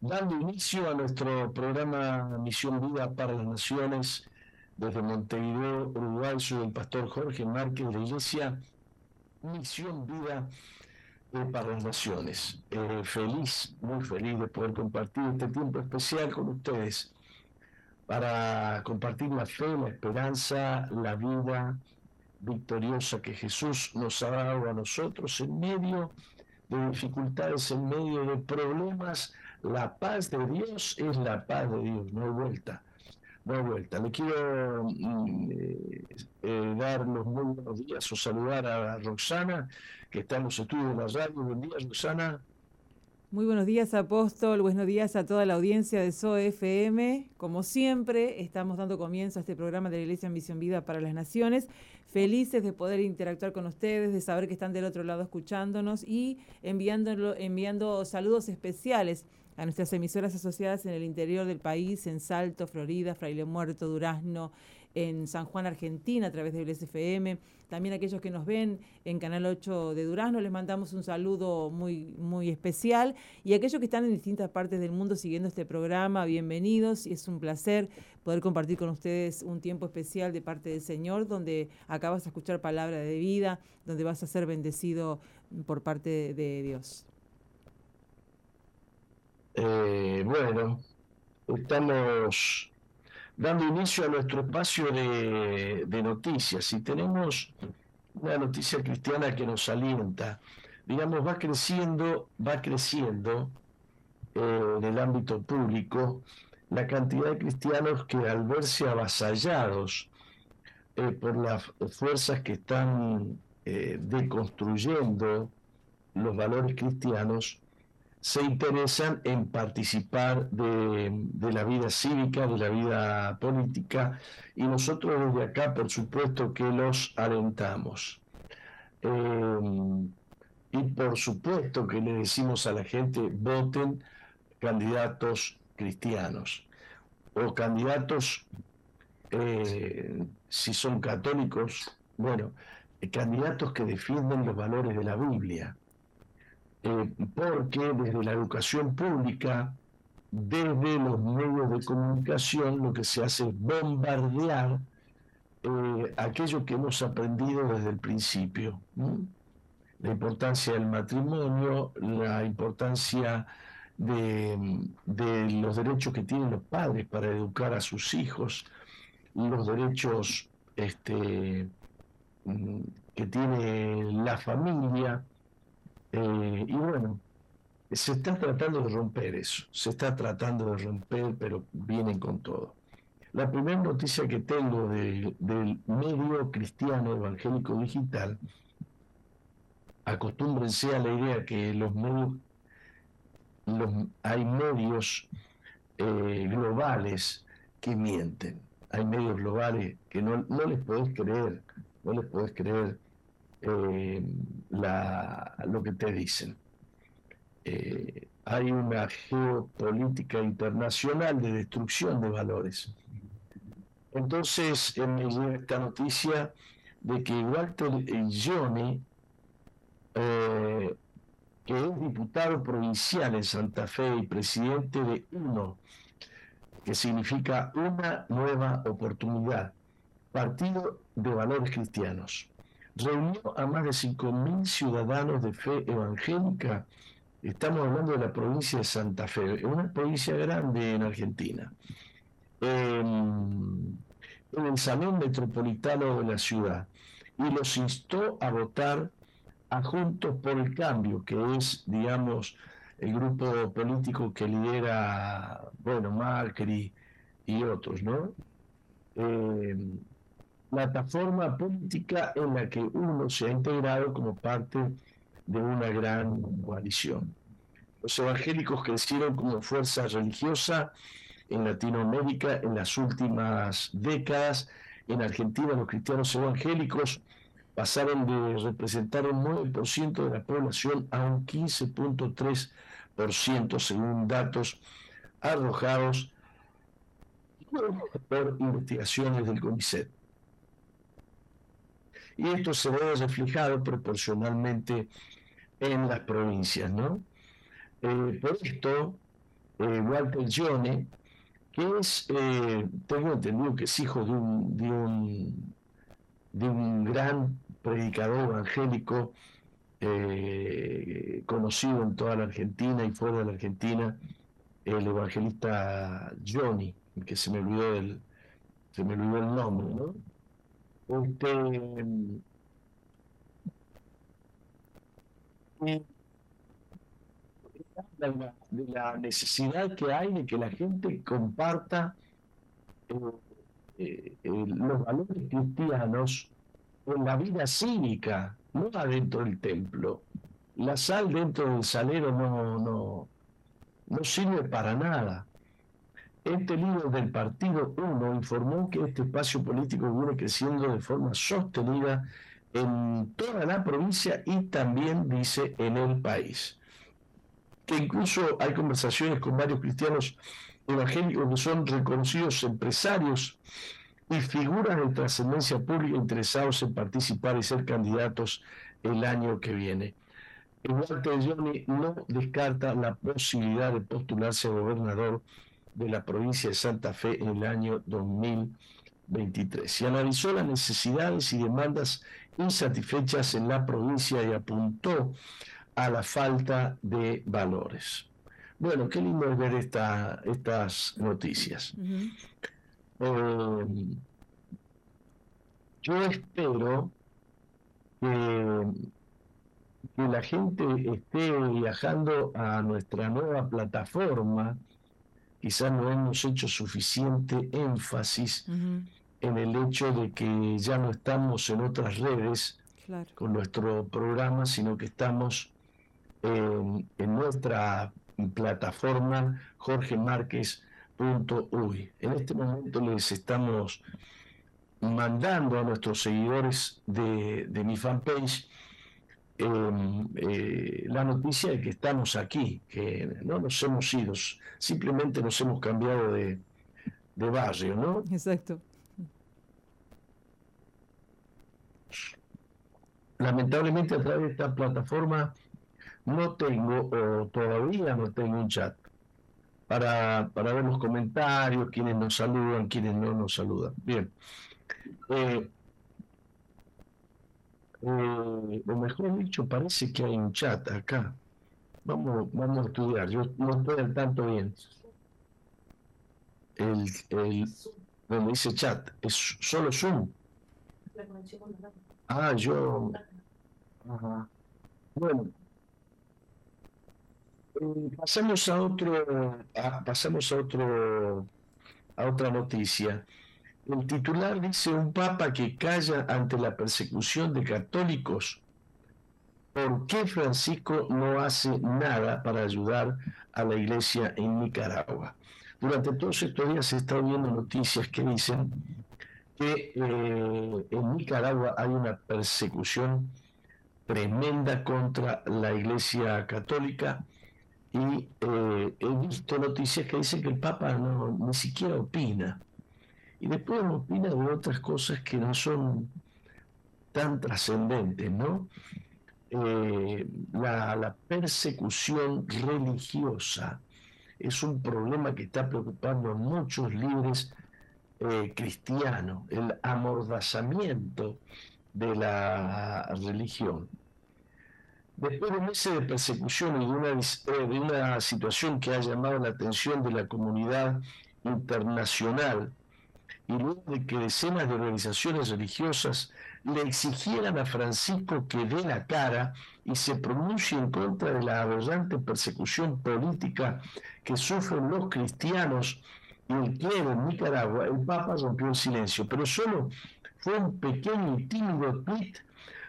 Dando inicio a nuestro programa Misión Vida para las Naciones desde Montevideo, Uruguay. Soy el pastor Jorge Márquez de la Iglesia Misión Vida eh, para las Naciones. Eh, feliz, muy feliz de poder compartir este tiempo especial con ustedes para compartir la fe, la esperanza, la vida victoriosa que Jesús nos ha dado a nosotros en medio de dificultades, en medio de problemas, la paz de Dios es la paz de Dios, no hay vuelta, no hay vuelta. Le quiero mm, eh, eh, dar los muy buenos días o saludar a Roxana, que está en los estudios de la radio. Buen día, Roxana. Muy buenos días, apóstol. Buenos días a toda la audiencia de SOFM. Como siempre, estamos dando comienzo a este programa de la Iglesia Misión Vida para las Naciones felices de poder interactuar con ustedes, de saber que están del otro lado escuchándonos y enviándolo, enviando saludos especiales a nuestras emisoras asociadas en el interior del país, en Salto, Florida, Fraile Muerto, Durazno, en San Juan, Argentina, a través de FM. También aquellos que nos ven en Canal 8 de Durazno, les mandamos un saludo muy, muy especial. Y aquellos que están en distintas partes del mundo siguiendo este programa, bienvenidos. Y es un placer poder compartir con ustedes un tiempo especial de parte del Señor, donde acabas de escuchar palabra de vida, donde vas a ser bendecido por parte de Dios. Eh, bueno, estamos dando inicio a nuestro espacio de, noticias y tenemos una noticia cristiana que nos alienta. Digamos, va creciendo, va creciendo eh, en el ámbito público la cantidad de cristianos que al verse avasallados eh, por las fuerzas que están deconstruyendo los valores cristianos se interesan en participar de, la vida cívica, de la vida política, y nosotros desde acá, por supuesto, que los alentamos. Eh, y por supuesto que le decimos a la gente, voten candidatos cristianos o candidatos, eh, si son católicos, bueno, candidatos que defienden los valores de la Biblia eh, porque desde la educación pública, desde los medios de comunicación, lo que se hace es bombardear eh, aquello que hemos aprendido desde el principio. La importancia del matrimonio, la importancia de, los derechos que tienen los padres para educar a sus hijos, los derechos este, mm, que tiene la familia, eh, y bueno, se está tratando de romper eso, se está tratando de romper, pero vienen con todo. La primera noticia que tengo del medio cristiano evangélico digital, acostúmbrense a la idea que los medios, hay medios eh, globales que mienten, hay medios globales que no, no les podés creer, no les podés creer eh, lo que te dicen. Eh, hay una geopolítica internacional de destrucción de valores. Entonces me llega esta noticia de que Walter Johnny, eh, que es diputado provincial en Santa Fe y presidente de UNO, que significa una nueva oportunidad, Partido de Valores Cristianos reunió a más de 5.000 ciudadanos de fe evangélica. Estamos hablando de la provincia de Santa Fe, una provincia grande en Argentina. En, el Salón Metropolitano de la ciudad y los instó a votar a Juntos por el Cambio, que es, digamos, el grupo político que lidera, bueno, Macri y otros, ¿no? Eh, plataforma política en la que uno se ha integrado como parte de una gran coalición. Los evangélicos crecieron como fuerza religiosa en Latinoamérica en las últimas décadas. En Argentina los cristianos evangélicos pasaron de representar un 9% de la población a un 15.3% según datos arrojados por investigaciones del CONICET y esto se ve reflejado proporcionalmente en las provincias, ¿no? Eh, por esto, eh, Walter Gione, que es, eh, tengo entendido que es hijo de un, de un, de un gran predicador evangélico conocido en toda la Argentina y fuera de la Argentina, el evangelista Johnny, que se me olvidó el, se me olvidó el nombre, ¿no? Este, de la, necesidad que hay de que la gente comparta eh, eh, eh, los valores cristianos en la vida cívica, no adentro del templo. La sal dentro del salero no, no, no sirve para nada. Este líder del Partido Uno informó que este espacio político viene creciendo de forma sostenida en toda la provincia y también, dice, en el país. Que incluso hay conversaciones con varios cristianos evangélicos que son reconocidos empresarios y figuras de trascendencia pública interesados en participar y ser candidatos el año que viene. Walter Johnny no descarta la posibilidad de postularse a gobernador de la provincia de Santa Fe en el año 2023. Y analizó las necesidades y demandas insatisfechas en la provincia y apuntó a la falta de valores. Bueno, qué lindo es ver esta, estas noticias. Eh, yo espero que, que la gente esté viajando a nuestra nueva plataforma quizás no hemos hecho suficiente énfasis en el hecho de que ya no estamos en otras redes con nuestro programa, sino que estamos en, nuestra plataforma jorgemarquez.uy. En este momento les estamos mandando a nuestros seguidores de, mi fanpage em, la noticia de que estamos aquí, que no nos hemos ido, simplemente nos hemos cambiado de, de barrio, ¿no? Exacto. lamentablemente a través de esta plataforma no tengo, o todavía no tengo un chat para, para ver los comentarios, quienes nos saludan, quienes no nos saludan. Bien. Eh, eh, o mejor dicho, parece que hay un chat acá. Vamos, vamos a estudiar. Yo no estoy al tanto bien. El, el, donde dice chat, es solo Zoom. Ah, yo. Bueno. Eh, pasamos a otro, pasamos a otro, a otra noticia. El titular dice un papa que calla ante la persecución de católicos. ¿Por qué Francisco no hace nada para ayudar a la iglesia en Nicaragua? Durante todos estos días se están viendo noticias que dicen que eh, en Nicaragua hay una persecución tremenda contra la Iglesia Católica y eh, he visto noticias que dicen que el Papa no, ni siquiera opina. Y después opina de otras cosas que no son tan trascendentes, ¿no? Eh, la, persecución religiosa es un problema que está preocupando a muchos líderes eh, cristiano, el amordazamiento de la religión. Después de meses de persecución y de una, eh, de una situación que ha llamado la atención de la comunidad internacional, y luego de que decenas de organizaciones religiosas le exigieran a Francisco que dé la cara y se pronuncie en contra de la aberrante persecución política que sufren los cristianos y el clero en Nicaragua, el Papa rompió el silencio, pero solo fue un pequeño y tímido tweet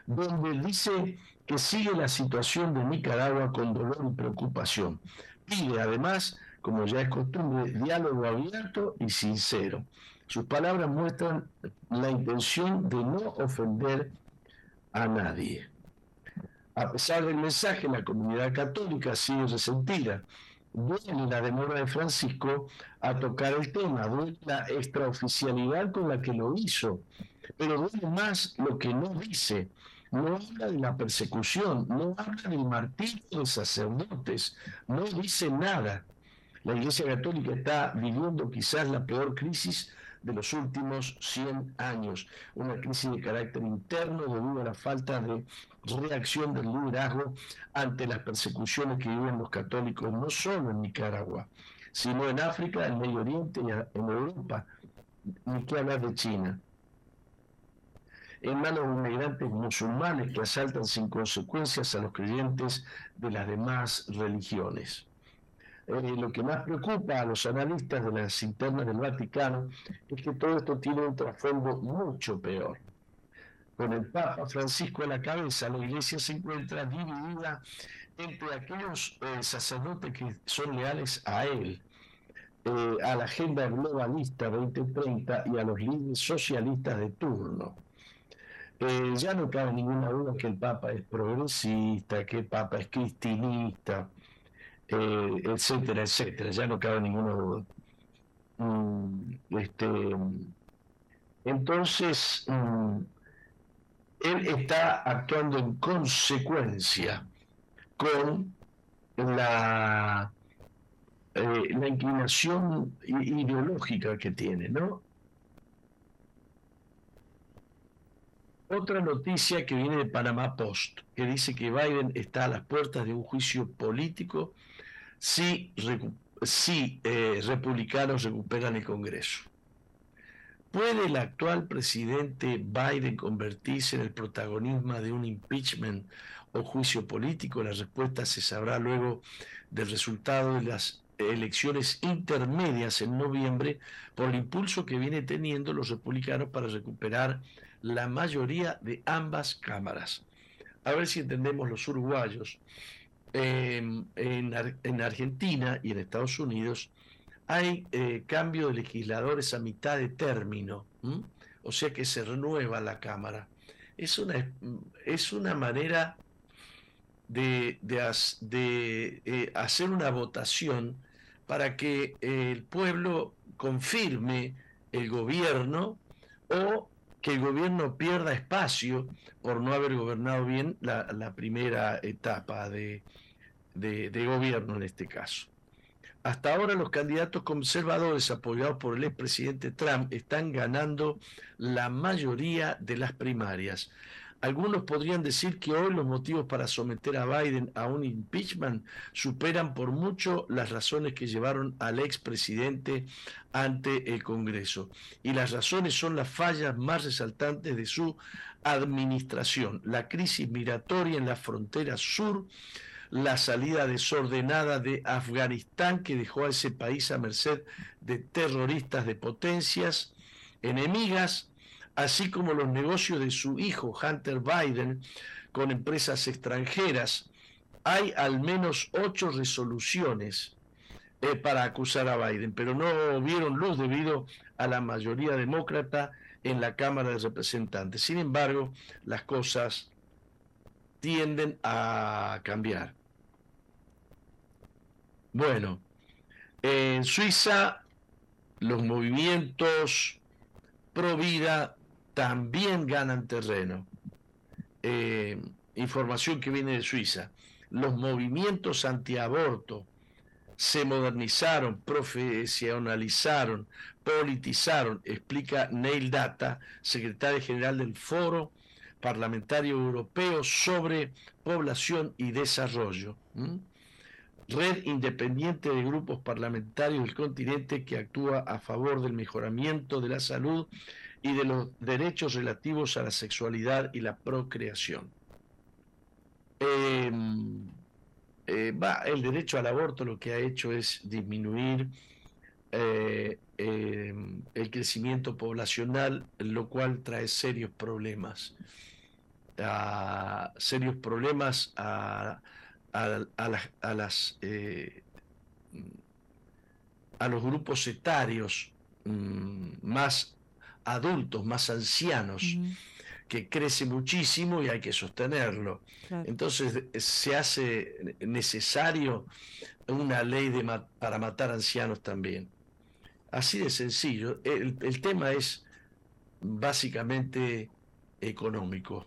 donde dice que sigue la situación de Nicaragua con dolor y preocupación. Pide además, como ya es costumbre, diálogo abierto y sincero. Sus palabras muestran la intención de no ofender a nadie. A pesar del mensaje, la comunidad católica sigue resentida duele la demora de Francisco a tocar el tema, duele la extraoficialidad con la que lo hizo, pero duele más lo que no dice. No habla de la persecución, no habla del martirio de sacerdotes, no dice nada. La Iglesia Católica está viviendo quizás la peor crisis de los últimos 100 años, una crisis de carácter interno debido a la falta de reacción del liderazgo ante las persecuciones que viven los católicos, no solo en Nicaragua, sino en África, en Medio Oriente y en Europa, ni que hablar de China. En manos de inmigrantes musulmanes que asaltan sin consecuencias a los creyentes de las demás religiones. Eh, lo que más preocupa a los analistas de las internas del Vaticano es que todo esto tiene un trasfondo mucho peor. Con el Papa Francisco a la cabeza, la Iglesia se encuentra dividida entre aquellos eh, sacerdotes que son leales a él, eh, a la agenda globalista 2030 y a los líderes socialistas de turno. ya no cabe ninguna duda que el Papa es progresista, que el Papa es cristinista, eh, etcétera, etcétera, ya no cabe ninguna duda. Mm, este, entonces, mm, él está actuando en consecuencia con la, eh, la inclinación ideológica que tiene, ¿no? Otra noticia que viene de Panamá Post, que dice que Biden está a las puertas de un juicio político si, eh, republicanos recuperan el Congreso. ¿Puede el actual presidente Biden convertirse en el protagonismo de un impeachment o juicio político? La respuesta se sabrá luego del resultado de las elecciones intermedias en noviembre por el impulso que viene teniendo los republicanos para recuperar la mayoría de ambas cámaras. A ver si entendemos los uruguayos em, en, Argentina y en Estados Unidos hay eh, cambio de legisladores a mitad de término, o sea que se renueva la Cámara. Es una, es una manera de, de, eh, hacer una votación para que el pueblo confirme el gobierno o que el gobierno pierda espacio por no haber gobernado bien la, primera etapa de, de, gobierno en este caso. Hasta ahora los candidatos conservadores apoyados por el expresidente Trump están ganando la mayoría de las primarias. Algunos podrían decir que hoy los motivos para someter a Biden a un impeachment superan por mucho las razones que llevaron al expresidente ante el Congreso. Y las razones son las fallas más resaltantes de su administración, la crisis migratoria en la frontera sur, la salida desordenada de Afganistán que dejó a ese país a merced de terroristas de potencias enemigas, así como los negocios de su hijo Hunter Biden con empresas extranjeras. Hay al menos ocho resoluciones eh, para acusar a Biden, pero no vieron luz debido a la mayoría demócrata en la Cámara de Representantes. Sin embargo, las cosas tienden a cambiar. Bueno, en Suiza los movimientos pro vida también ganan terreno. Eh, información que viene de Suiza. Los movimientos antiaborto se modernizaron, profesionalizaron, politizaron, explica Neil Data, secretario general del Foro Parlamentario Europeo sobre Población y Desarrollo. Red independiente de grupos parlamentarios del continente que actúa a favor del mejoramiento de la salud y de los derechos relativos a la sexualidad y la procreación. Em, eh, el derecho al aborto lo que ha hecho es disminuir eh, em, el crecimiento poblacional, lo cual trae serios problemas. serios problemas a, las, eh, a los grupos etarios mm, más adultos, más ancianos, que crece muchísimo y hay que sostenerlo. Entonces se hace necesario una ley de para matar ancianos también. Así de sencillo. El, tema es básicamente económico.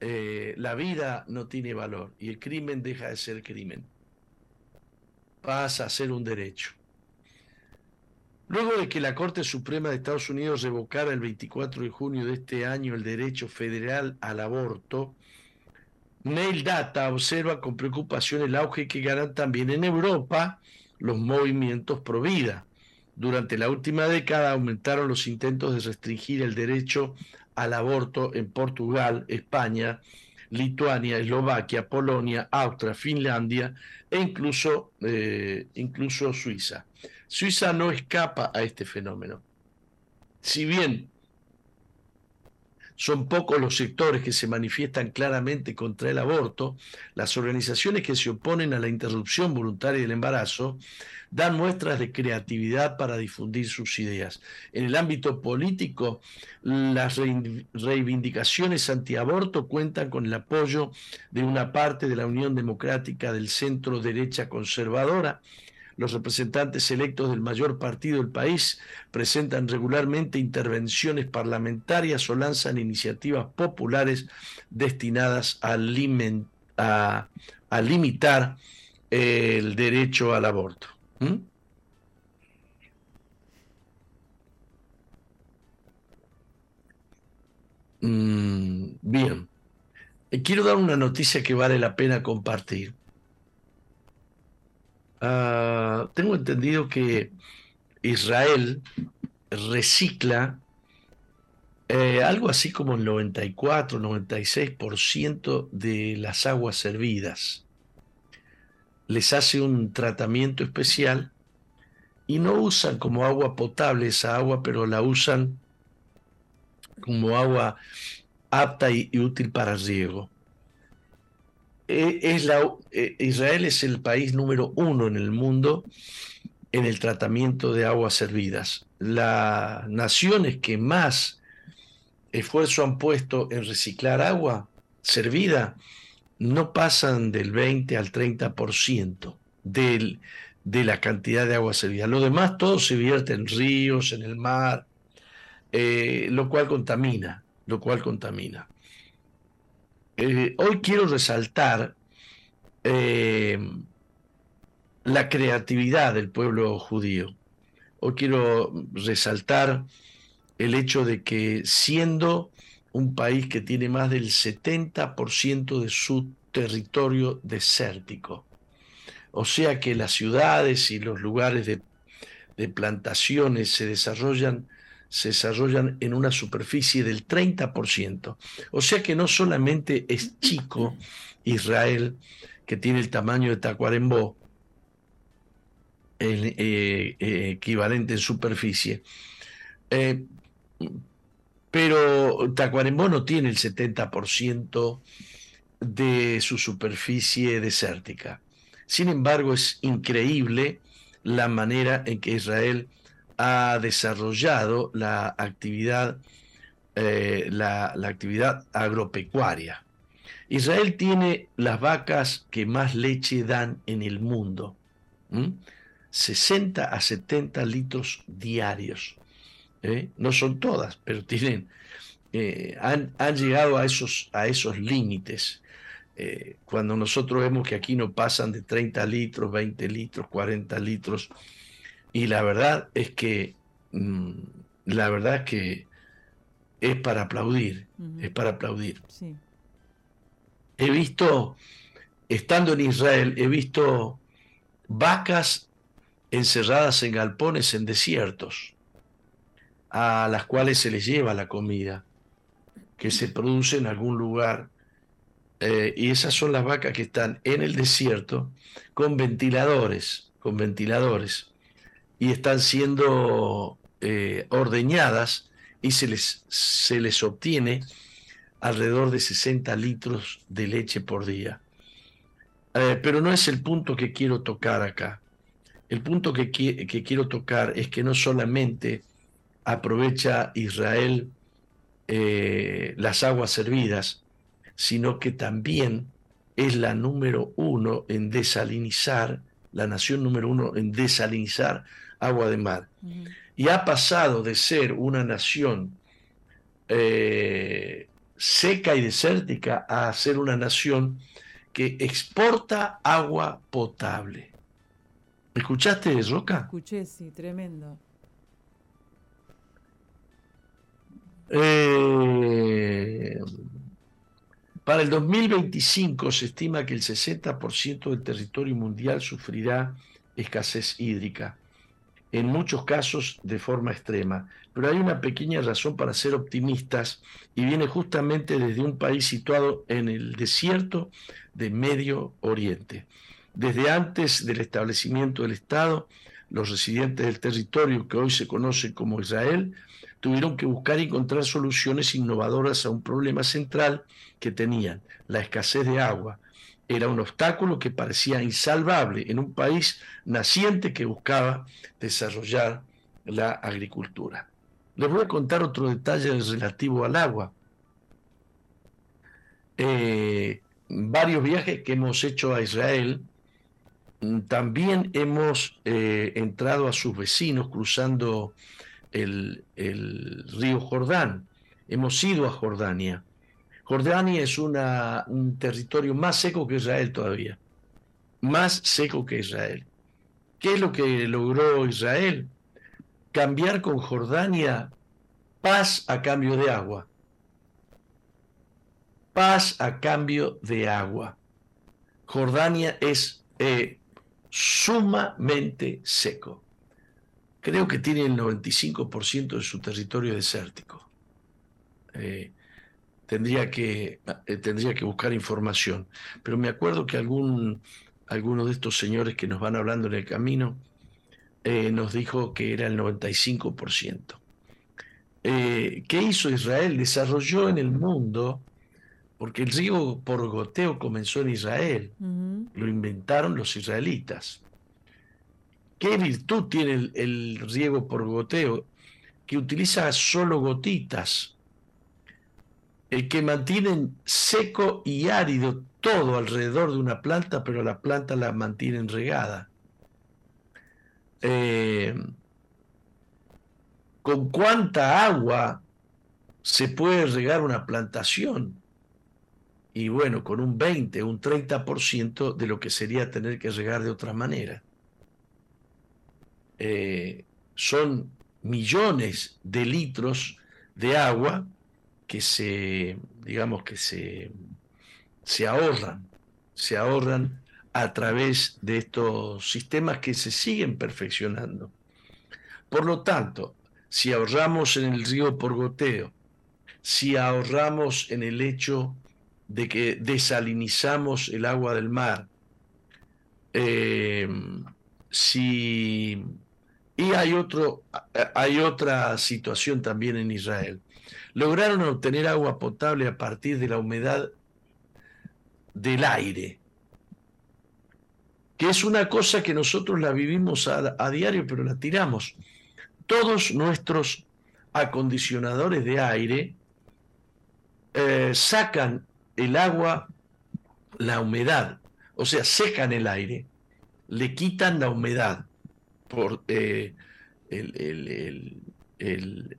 Eh, la vida no tiene valor y el crimen deja de ser crimen. Pasa a ser un derecho. Luego de que la Corte Suprema de Estados Unidos revocara el 24 de junio de este año el derecho federal al aborto, Mail Data observa con preocupación el auge que ganan también en Europa los movimientos pro vida. Durante la última década aumentaron los intentos de restringir el derecho al aborto en Portugal, España, Lituania, Eslovaquia, Polonia, Austria, Finlandia e incluso, eh, incluso Suiza. Suiza no escapa a este fenómeno. Si bien son pocos los sectores que se manifiestan claramente contra el aborto, las organizaciones que se oponen a la interrupción voluntaria del embarazo dan muestras de creatividad para difundir sus ideas. En el ámbito político, las reivindicaciones antiaborto cuentan con el apoyo de una parte de la Unión Democrática del centro derecha conservadora, los representantes electos del mayor partido del país presentan regularmente intervenciones parlamentarias o lanzan iniciativas populares destinadas a, limitar el derecho al aborto. ¿Mm? Mm, bien. Quiero dar una noticia que vale la pena compartir. Ah, tengo entendido que Israel recicla eh, algo así como el 94, 96% de las aguas servidas. Les hace un tratamiento especial y no usan como agua potable esa agua, pero la usan como agua apta y útil para riego. La, eh, Israel es el país número uno en el mundo en el tratamiento de aguas servidas. Las naciones que más esfuerzo han puesto en reciclar agua servida no pasan del 20 al 30% del, de la cantidad de agua servida. Lo demás todo se vierte en ríos, en el mar, eh, lo cual contamina, lo cual contamina. Eh, hoy quiero resaltar eh, la creatividad del pueblo judío. Hoy quiero resaltar el hecho de que siendo un país que tiene más del 70% de su territorio desértico, o sea que las ciudades y los lugares de, de plantaciones se desarrollan se desarrollan en una superficie del 30%. O sea que no solamente es chico Israel, que tiene el tamaño de Tacuarembó, el, eh, eh, equivalente en superficie, eh, pero Tacuarembó no tiene el 70% de su superficie desértica. Sin embargo, es increíble la manera en que Israel ha desarrollado la actividad, eh, la, agropecuaria. Israel tiene las vacas que más leche dan en el mundo. 60 a 70 litros diarios. ¿eh? No son todas, pero tienen, eh, han, llegado a esos, a esos límites. cuando nosotros vemos que aquí no pasan de 30 litros, 20 litros, 40 litros, y la verdad es que, mm, la verdad es que es para aplaudir, es para aplaudir. He visto, estando en Israel, he visto vacas encerradas en galpones en desiertos, a las cuales se les lleva la comida, que se produce en algún lugar. Eh, y esas son las vacas que están en el desierto con ventiladores, con ventiladores y están siendo eh, ordeñadas y se les, se les obtiene alrededor de 60 litros de leche por día. Pero no es el punto que quiero tocar acá. El punto que, que quiero tocar es que no solamente aprovecha Israel eh, las aguas servidas, sino que también es la número uno en desalinizar, la nación número uno en desalinizar agua de mar. Y ha pasado de ser una nación eh, seca y desértica a ser una nación que exporta agua potable. ¿Escuchaste, Roca? Escuché, sí, tremendo. Eh, para el 2025 se estima que el 60% del territorio mundial sufrirá escasez hídrica en muchos casos de forma extrema. Pero hay una pequeña razón para ser optimistas y viene justamente desde un país situado en el desierto de Medio Oriente. Desde antes del establecimiento del Estado, los residentes del territorio que hoy se conoce como Israel tuvieron que buscar y encontrar soluciones innovadoras a un problema central que tenían, la escasez de agua, era un obstáculo que parecía insalvable en un país naciente que buscaba desarrollar la agricultura. Les voy a contar otro detalle relativo al agua. Eh, varios viajes que hemos hecho a Israel, mm, también hemos eh, entrado a sus vecinos cruzando el, el río Jordán. Hemos ido a Jordania Jordania es un territorio más seco que Israel todavía, más seco que Israel. ¿Qué es lo que logró Israel? Cambiar con Jordania paz a cambio de agua. Paz a cambio de agua. Jordania es eh, sumamente seco. Creo que tiene el 95% de su territorio desértico. Eh, tendría que, eh, tendría que buscar información. Pero me acuerdo que algún, alguno de estos señores que nos van hablando en el camino eh, nos dijo que era el 95%. Eh, ¿Qué hizo Israel? Desarrolló en el mundo porque el riego por goteo comenzó en Israel, lo inventaron los israelitas. ¿Qué virtud tiene el, el, riego por goteo? Que utiliza solo gotitas, el que mantienen seco y árido todo alrededor de una planta, pero la planta la mantienen regada. Eh, ¿Con cuánta agua se puede regar una plantación? Y bueno, con un 20, un 30% de lo que sería tener que regar de otra manera. Eh, son millones de litros de agua que se, digamos que se, se ahorran, se ahorran a través de estos sistemas que se siguen perfeccionando. Por lo tanto, si ahorramos en el río por goteo, si ahorramos en el hecho de que desalinizamos el agua del mar, eh, si y hay otro hay otra situación también en Israel lograron obtener agua potable a partir de la humedad del aire, que es una cosa que nosotros la vivimos a, diario, pero la tiramos. Todos nuestros acondicionadores de aire eh, sacan el agua, la humedad, o sea, secan el aire, le quitan la humedad por eh,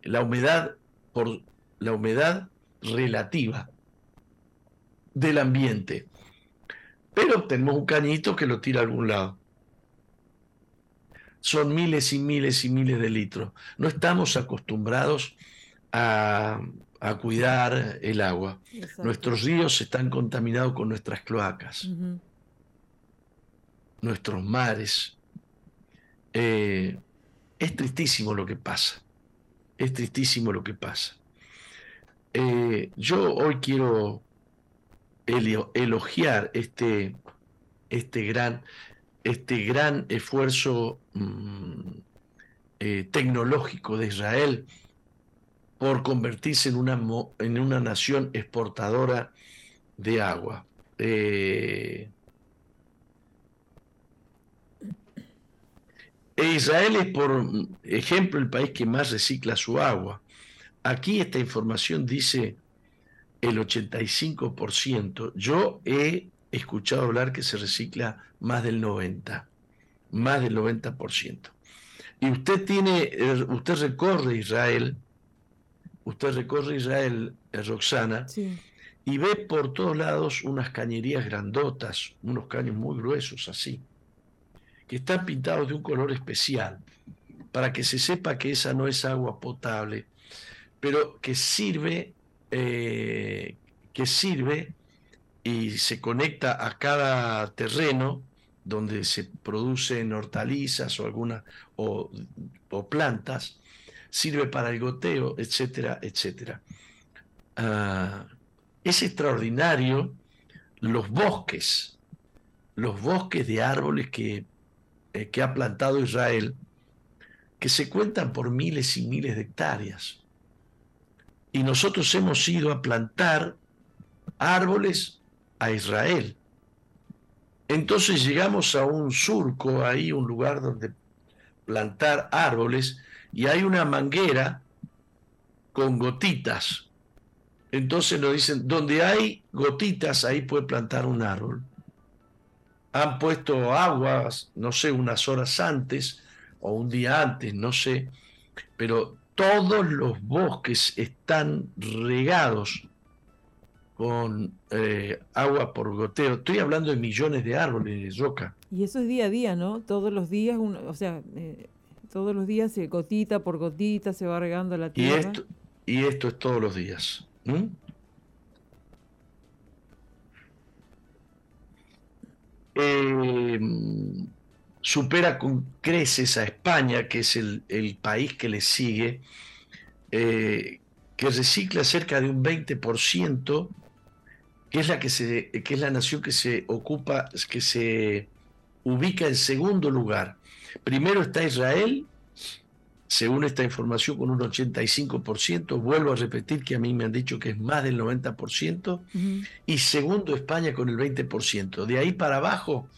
la humedad por la humedad relativa del ambiente. Pero tenemos un cañito que lo tira a algún lado. Son miles y miles y miles de litros. No estamos acostumbrados a, cuidar el agua. Nuestros ríos están contaminados con nuestras cloacas, nuestros mares. Eh, es tristísimo lo que pasa. Es tristísimo lo que pasa. Eh, yo hoy quiero elogiar este, este, gran, este gran esfuerzo mm, eh, tecnológico de Israel por convertirse en una, en una nación exportadora de agua. Eh, e Israel es, por ejemplo, el país que más recicla su agua. Aquí esta información dice el 85%. Yo he escuchado hablar que se recicla más del 90%, más del 90%. Y usted tiene, eh, usted recorre Israel, usted recorre Israel, eh, Roxana, y ve por todos lados unas cañerías grandotas, unos caños muy gruesos así, que están pintados de un color especial, para que se sepa que esa no es agua potable, pero que sirve, eh, que sirve y se conecta a cada terreno donde se producen hortalizas o alguna o, plantas, sirve para el goteo, etcétera, etcétera. Ah, es extraordinario los bosques, los bosques de árboles que, eh, que ha plantado Israel, que se cuentan por miles y miles de hectáreas y nosotros hemos ido a plantar árboles a Israel. Entonces llegamos a un surco, ahí un lugar donde plantar árboles, y hay una manguera con gotitas. Entonces nos dicen, donde hay gotitas, ahí puede plantar un árbol. Han puesto aguas, no sé, unas horas antes o un día antes, no sé, pero todos los bosques están regados con eh, agua por goteo. Estoy hablando de millones de árboles, Roca. Y eso es día a día, ¿no? Todos los días, o sea, eh, todos los días, se gotita por gotita, se va regando la tierra. Y esto, y esto es todos los días. Eh, supera con creces a España, que es el, país que le sigue, eh, que recicla cerca de un 20%, que es la que se, que es la nación que se ocupa, que se ubica en segundo lugar. Primero está Israel según esta información, con un 85%. Vuelvo a repetir que a mí me han dicho que es más del 90%. Y segundo, España con el 20%. De ahí para abajo,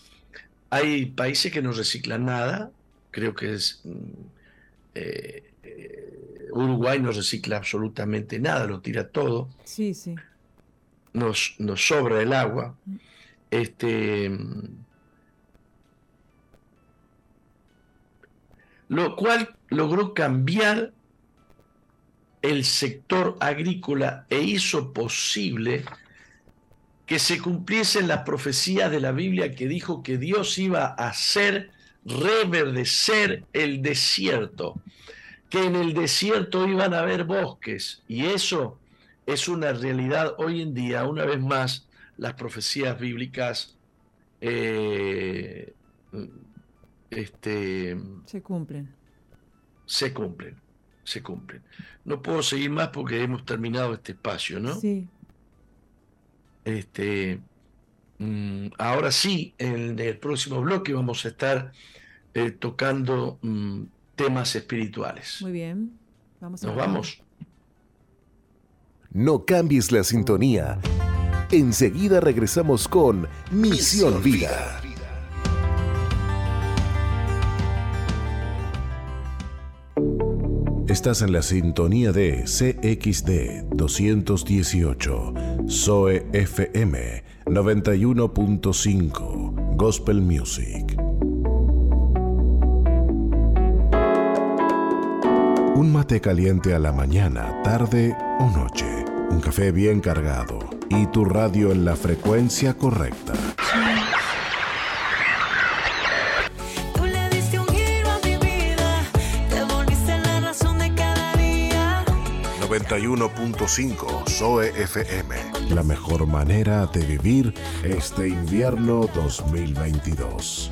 hay países que no reciclan nada. Creo que es. Mm, eh, eh, Uruguay no recicla absolutamente nada, lo tira todo. Sí, sí. Nos, nos sobra el agua. Mm. Este. Lo cual logró cambiar el sector agrícola e hizo posible que se cumpliesen las profecías de la Biblia que dijo que Dios iba a hacer reverdecer el desierto, que en el desierto iban a haber bosques, y eso es una realidad hoy en día, una vez más, las profecías bíblicas eh, este, se cumplen se cumplen, se cumplen. No puedo seguir más porque hemos terminado este espacio, ¿no? Sí. Este, mm, ahora sí, en el próximo bloque vamos a estar eh, tocando mm, temas espirituales. Muy bien. Vamos Nos vamos. No cambies la sintonía. Enseguida regresamos con Misión, Vida. Estás en la sintonía de CXD 218, SOE FM 91.5, Gospel Music. Un mate caliente a la mañana, tarde o noche. Un café bien cargado y tu radio en la frecuencia correcta. 91.5 SOE FM. La mejor manera de vivir este invierno 2022.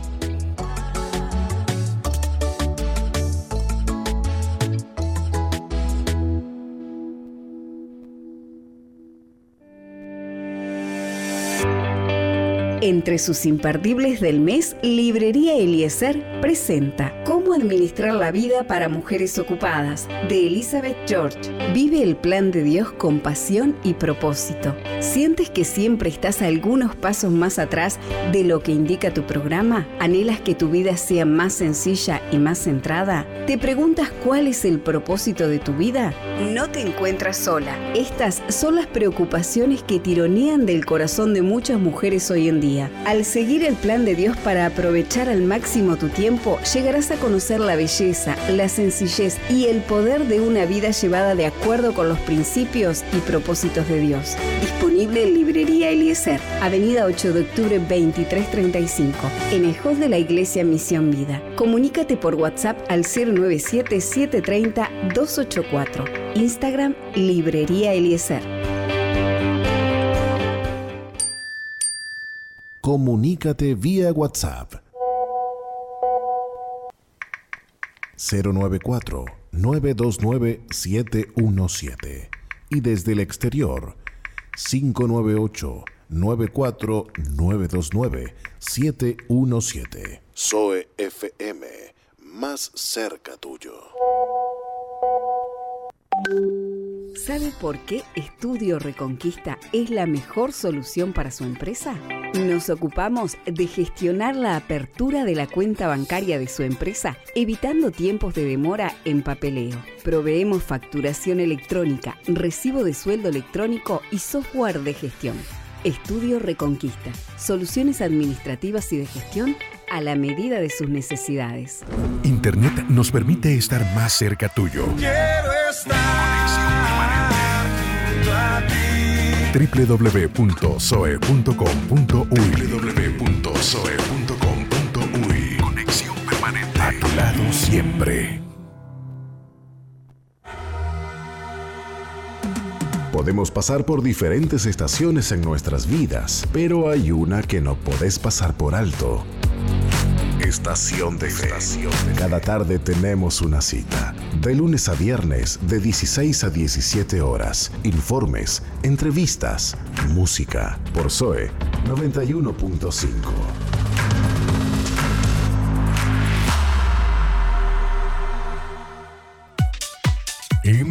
Entre sus imperdibles del mes, Librería Eliezer presenta Cómo administrar la vida para mujeres ocupadas, de Elizabeth George. Vive el plan de Dios con pasión y propósito. ¿Sientes que siempre estás algunos pasos más atrás de lo que indica tu programa? ¿Anhelas que tu vida sea más sencilla y más centrada? ¿Te preguntas cuál es el propósito de tu vida? No te encuentras sola. Estas son las preocupaciones que tironean del corazón de muchas mujeres hoy en día al seguir el plan de Dios para aprovechar al máximo tu tiempo, llegarás a conocer la belleza, la sencillez y el poder de una vida llevada de acuerdo con los principios y propósitos de Dios. Disponible en Librería Eliezer, Avenida 8 de Octubre 2335, en el de la Iglesia Misión Vida. Comunícate por WhatsApp al 097 730 284. Instagram Librería Eliezer. Comunícate vía WhatsApp 094 929 717 y desde el exterior 598 94 929 717. Zoe FM, más cerca tuyo. ¿Sabe por qué Estudio Reconquista es la mejor solución para su empresa? Nos ocupamos de gestionar la apertura de la cuenta bancaria de su empresa, evitando tiempos de demora en papeleo. Proveemos facturación electrónica, recibo de sueldo electrónico y software de gestión. Estudio Reconquista. Soluciones administrativas y de gestión a la medida de sus necesidades. Internet nos permite estar más cerca tuyo. Quiero estar www.soe.com.uy www.soe.com.uy Conexión permanente. A tu lado siempre. Podemos pasar por diferentes estaciones en nuestras vidas, pero hay una que no podés pasar por alto Estación de Fe. Cada tarde tenemos una cita. De lunes a viernes, de 16 a 17 horas. Informes, entrevistas, música. Por Zoe 91.5.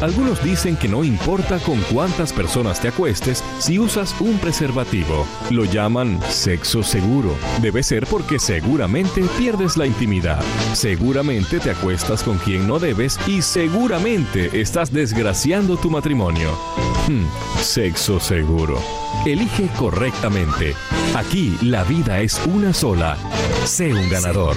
Algunos dicen que no importa con cuántas personas te acuestes si usas un preservativo. Lo llaman sexo seguro. Debe ser porque seguramente pierdes la intimidad. Seguramente te acuestas con quien no debes y seguramente estás desgraciando tu matrimonio. Hmm, sexo seguro. Elige correctamente. Aquí la vida es una sola. Sé un ganador.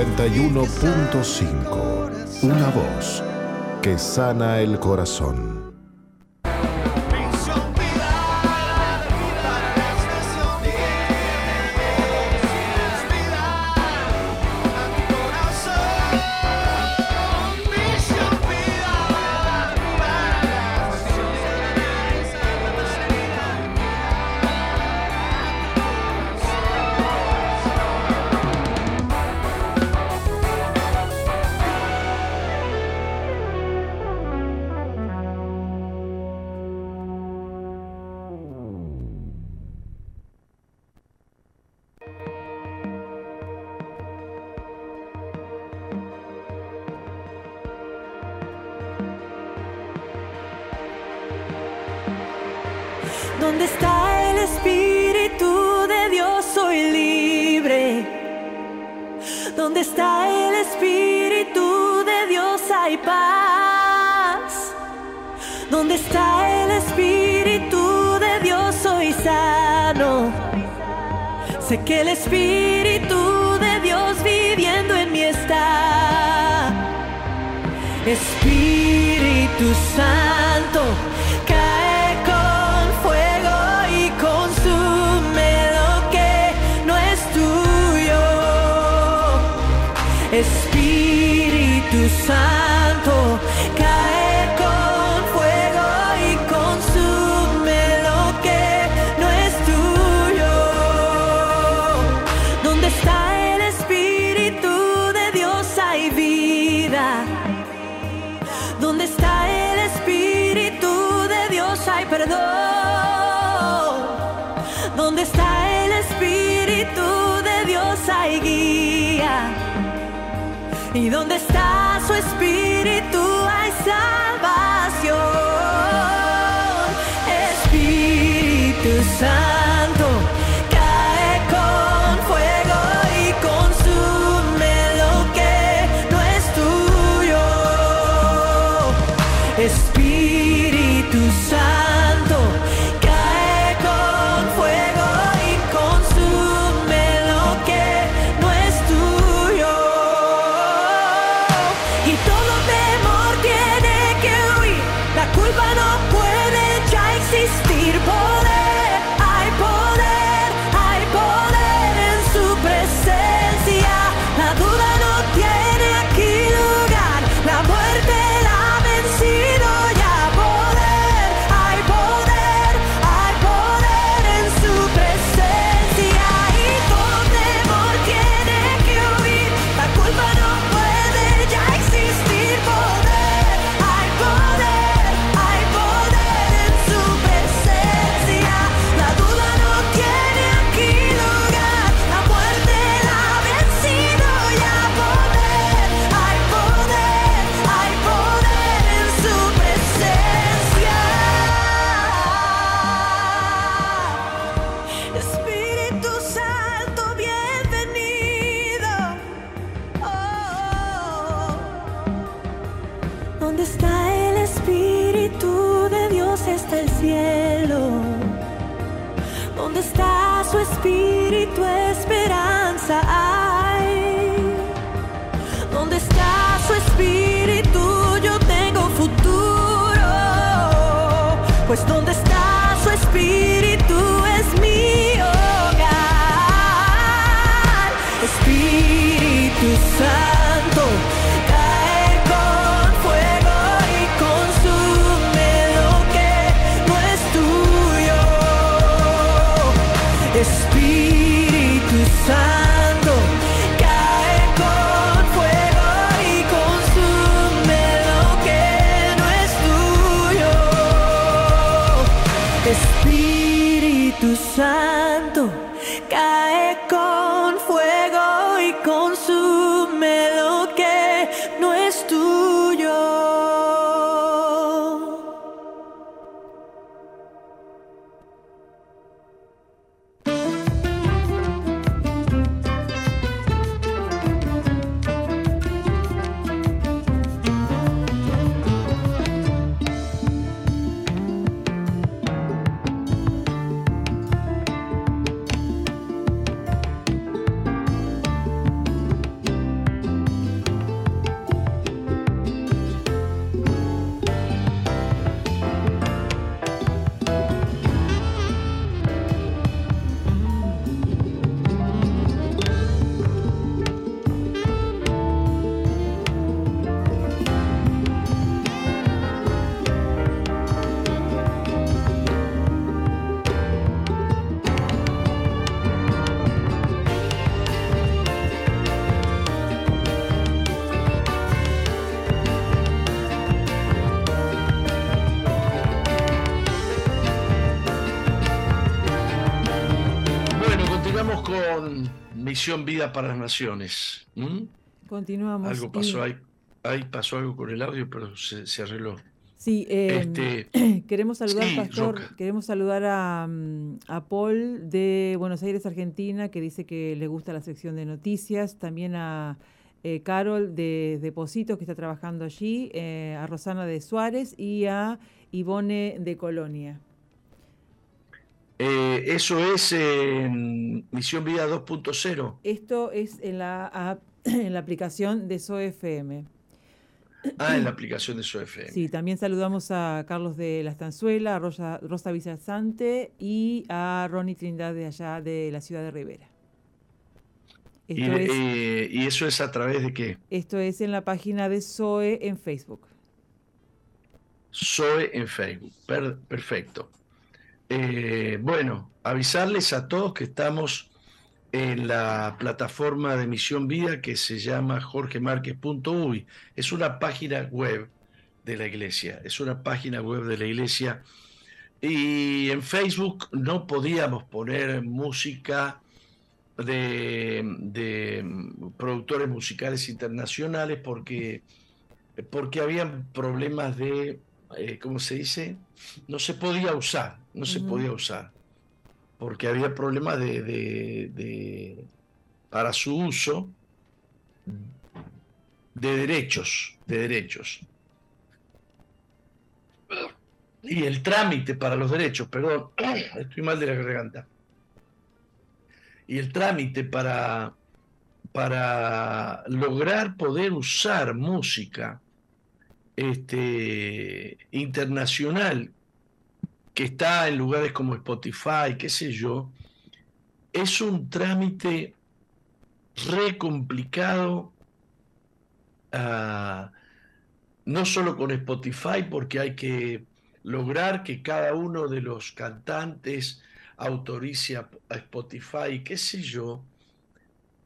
91.5. Una voz que sana el corazón. Misión Vida para las Naciones. ¿m? Continuamos. Algo pasó ahí. Ahí pasó algo con el audio, pero se, se arregló. Sí, eh, Este, queremos saludar, sí, Pastor, Roca. queremos saludar a, mm, a Paul de Buenos Aires, Argentina, que dice que le gusta la sección de noticias, también a eh, Carol de Depositos, que está trabajando allí, eh, a Rosana de Suárez y a Ivone de Colonia. Eh, eso es en Misión Vida 2.0. Esto es en la, app- en la aplicación de SOFM. Ah, en la aplicación de su FM. Sí, también saludamos a Carlos de La Estanzuela, a Rosa, Rosa Villasante y a Ronnie Trindad de allá de la ciudad de Rivera. Y, Esto, es, eh, ¿y eso es a través de qué? esto es en la página de SOE en Facebook. Zoe en Facebook. Per- perfecto. Eh, bueno, avisarles a todos que estamos en la plataforma de Misión Vida que se llama jorgemarquez.uy. Es una página web de la iglesia, es una página web de la iglesia. Y en Facebook no podíamos poner música de, productores musicales internacionales porque, porque habían problemas de, eh, ¿cómo se dice? No se podía usar, no se podía usar, porque había problemas de, de- de- para su uso de derechos, de derechos. Y el trámite para los derechos, perdón, estoy mal de la garganta. Y el trámite para, para lograr poder usar música este, internacional que está en lugares como Spotify, qué sé yo, es un trámite re complicado, ah, no solo con Spotify, porque hay que lograr que cada uno de los cantantes autorice a, a Spotify, qué sé yo,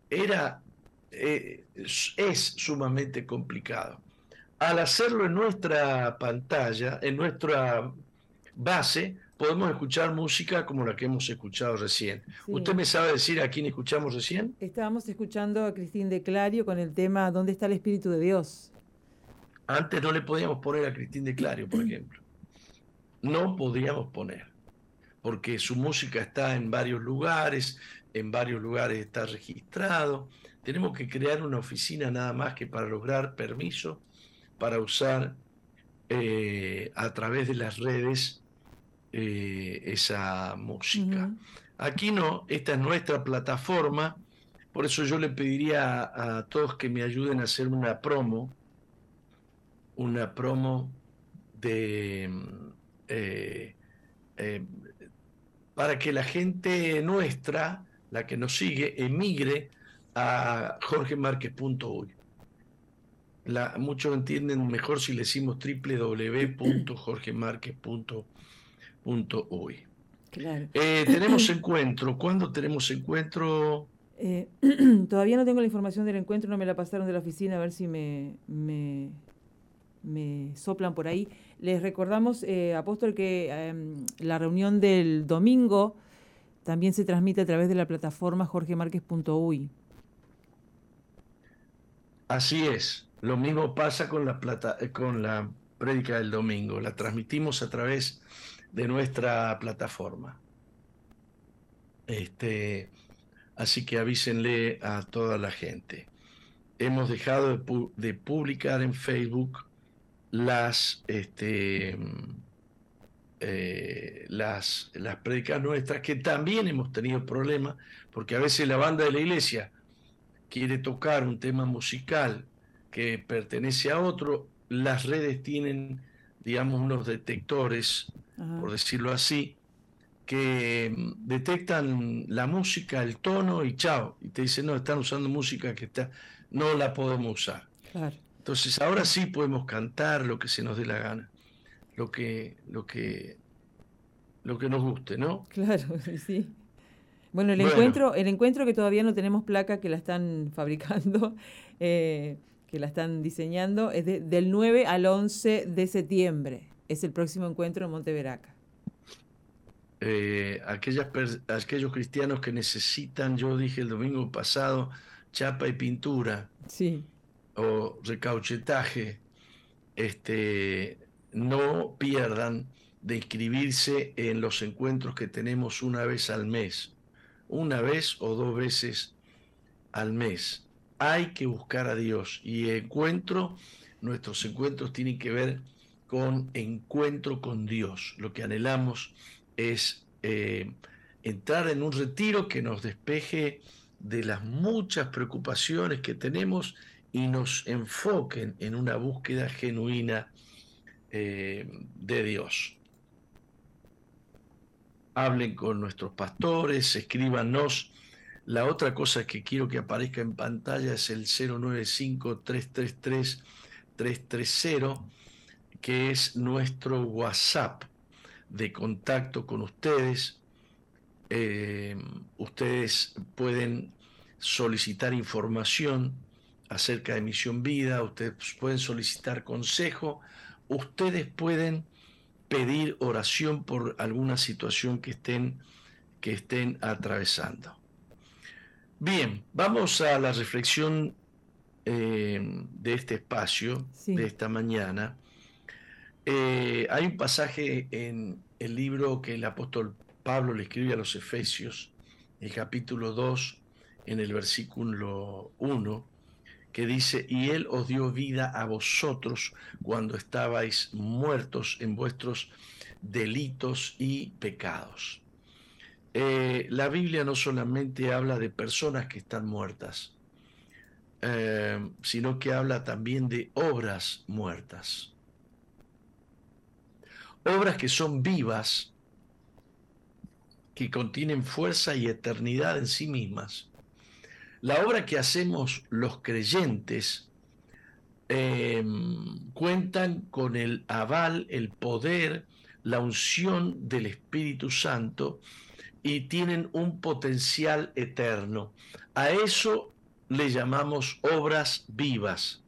era, eh, es, es sumamente complicado. Al hacerlo en nuestra pantalla, en nuestra base, podemos escuchar música como la que hemos escuchado recién. Sí. ¿Usted me sabe decir a quién escuchamos recién? Estábamos escuchando a Cristín de Clario con el tema ¿Dónde está el Espíritu de Dios? Antes no le podíamos poner a Cristín de Clario, por ejemplo. No podíamos poner, porque su música está en varios lugares, en varios lugares está registrado. Tenemos que crear una oficina nada más que para lograr permiso para usar eh, a través de las redes eh, esa música. Aquí no, esta es nuestra plataforma, por eso yo le pediría a, todos que me ayuden a hacer una promo, una promo de eh, eh, para que la gente nuestra, la que nos sigue, emigre a jorgemarquez.uy. muchos entienden mejor si le decimos www.jorgemarquez.uy. Eh, tenemos encuentro. ¿Cuándo tenemos encuentro? Eh, todavía no tengo la información del encuentro, no me la pasaron de la oficina, a ver si me, me, soplan por ahí. Les recordamos, eh, Apóstol, que em, la reunión del domingo también se transmite a través de la plataforma jorgemarquez.uy. Así es. Lo mismo pasa con la, plata, con la prédica del domingo. La transmitimos a través de nuestra plataforma. Este, así que avísenle a toda la gente. Hemos dejado de, publicar en Facebook las, este, eh, las, las prédicas nuestras, que también hemos tenido problemas, porque a veces la banda de la iglesia quiere tocar un tema musical que pertenece a otro, las redes tienen, digamos, unos detectores, por decirlo así, que mm, detectan la música, el tono y chao. Y te dicen, no, están usando música que está, no la podemos usar. Entonces ahora sí podemos cantar lo que se nos dé la gana, lo que, lo que, lo que nos guste, ¿no? Claro, sí. Bueno, el encuentro, el encuentro que todavía no tenemos placa, que la están fabricando, eh, que la están diseñando, es del 9 al 11 de septiembre. Es el próximo encuentro en Monteveraca. Eh, aquellas aquellos cristianos que necesitan, yo dije el domingo pasado, chapa y pintura. Sí. O recauchetaje, este, no pierdan de inscribirse en los encuentros que tenemos una vez al mes una vez o dos veces al mes. Hay que buscar a Dios y encuentro, nuestros encuentros tienen que ver con encuentro con Dios. Lo que anhelamos es eh, entrar en un retiro que nos despeje de las muchas preocupaciones que tenemos y nos enfoquen en una búsqueda genuina eh, de Dios hablen con nuestros pastores, escríbanos. La otra cosa que quiero que aparezca en pantalla es el 095-333-330, que es nuestro WhatsApp de contacto con ustedes. Eh, ustedes pueden solicitar información acerca de Misión Vida, ustedes pueden solicitar consejo, ustedes pueden pedir oración por alguna situación que estén, que estén atravesando. Bien, vamos a la reflexión eh, de este espacio, de esta mañana. Eh, hay un pasaje en el libro que el apóstol Pablo le escribe a los Efesios, el capítulo 2, en el versículo 1, que dice, y Él os dio vida a vosotros cuando estabais muertos en vuestros delitos y pecados. Eh, la Biblia no solamente habla de personas que están muertas, eh, sino que habla también de obras muertas. Obras que son vivas, que contienen fuerza y eternidad en sí mismas la obra que hacemos los creyentes em, cuentan con el aval, el poder, la unción del Espíritu Santo y tienen un potencial eterno. A eso le llamamos obras vivas.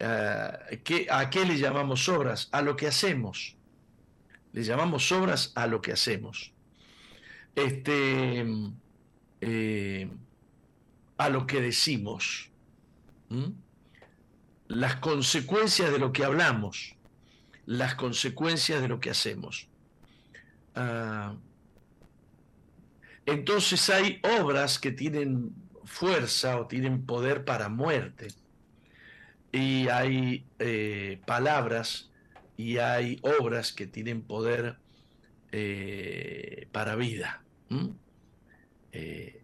Eh, ¿A qué le llamamos obras? A lo que hacemos. Le llamamos obras a lo que hacemos. Este, eh, a lo que decimos, las consecuencias de lo que hablamos, las consecuencias de lo que hacemos. Ah, entonces hay obras que tienen fuerza o tienen poder para muerte. Y hay eh, palabras y hay obras que tienen poder eh, para vida. Eh,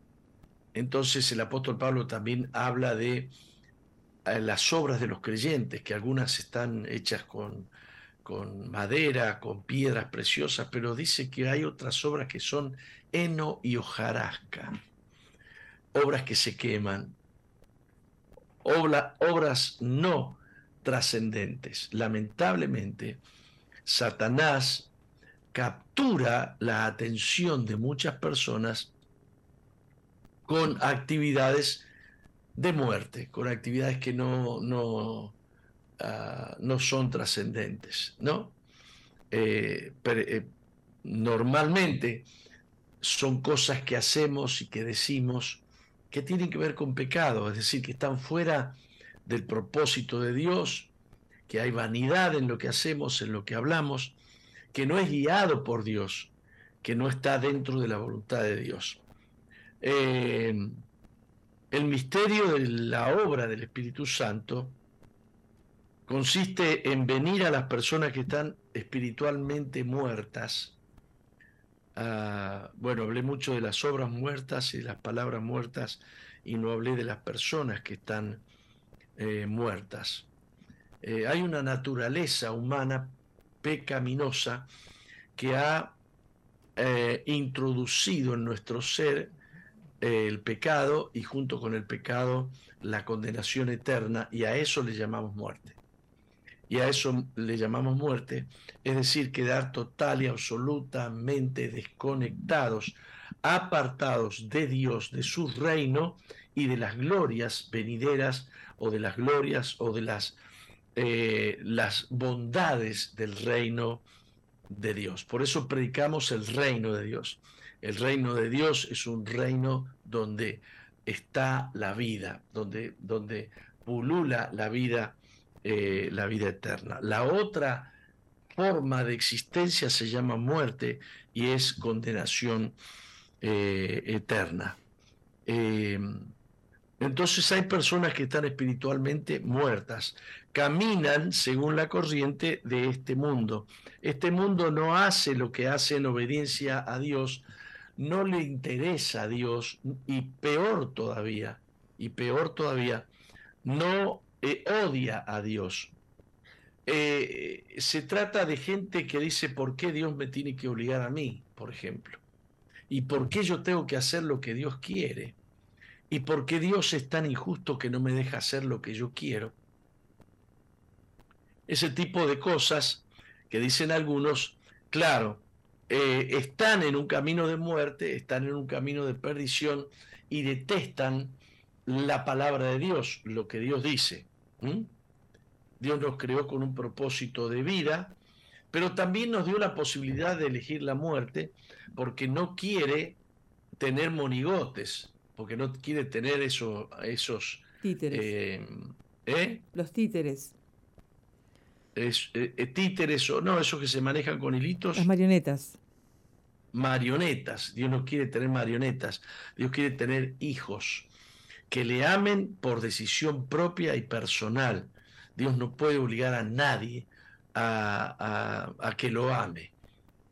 entonces el apóstol Pablo también habla de las obras de los creyentes, que algunas están hechas con, con madera, con piedras preciosas, pero dice que hay otras obras que son heno y hojarasca, obras que se queman, obras no trascendentes. Lamentablemente, Satanás captura la atención de muchas personas con actividades de muerte, con actividades que no, no, ah, no son trascendentes, ¿no? Eh, eh, normalmente son cosas que hacemos y que decimos que tienen que ver con pecado, es decir, que están fuera del propósito de Dios, que hay vanidad en lo que hacemos, en lo que hablamos, que no es guiado por Dios, que no está dentro de la voluntad de Dios. Eh, el misterio de la obra del Espíritu Santo consiste en venir a las personas que están espiritualmente muertas. Ah, bueno, hablé mucho de las obras muertas y las palabras muertas y no hablé de las personas que están eh, muertas. Eh, hay una naturaleza humana pecaminosa que ha eh, introducido en nuestro ser el pecado y junto con el pecado la condenación eterna y a eso le llamamos muerte. Y a eso le llamamos muerte, es decir, quedar total y absolutamente desconectados, apartados de Dios, de su reino y de las glorias venideras o de las glorias o de las eh, las bondades del reino de Dios. Por eso predicamos el reino de Dios. El reino de Dios es un reino donde está la vida, donde, donde pulula la vida, eh, la vida eterna. La otra forma de existencia se llama muerte y es condenación eh, eterna. entonces hay personas que están espiritualmente muertas caminan según la corriente de este mundo. Este mundo no hace lo que hace en obediencia a Dios, no le interesa a Dios y peor todavía, y peor todavía, no eh, odia a Dios. Eh, se trata de gente que dice, ¿por qué Dios me tiene que obligar a mí, por ejemplo? ¿Y por qué yo tengo que hacer lo que Dios quiere? ¿Y por qué Dios es tan injusto que no me deja hacer lo que yo quiero? ese tipo de cosas que dicen algunos, claro, eh, están en un camino de muerte, están en un camino de perdición y detestan la palabra de Dios, lo que Dios dice. Dios nos creó con un propósito de vida, pero también nos dio la posibilidad de elegir la muerte porque no quiere tener monigotes, porque no quiere tener eso, esos... Títeres. Eh, ¿eh? Los títeres es, eh, eh, títeres o no, esos que se manejan con hilitos. Las marionetas. Marionetas. Dios no quiere tener marionetas. Dios quiere tener hijos que le amen por decisión propia y personal. Dios no puede obligar a nadie a, a que lo ame.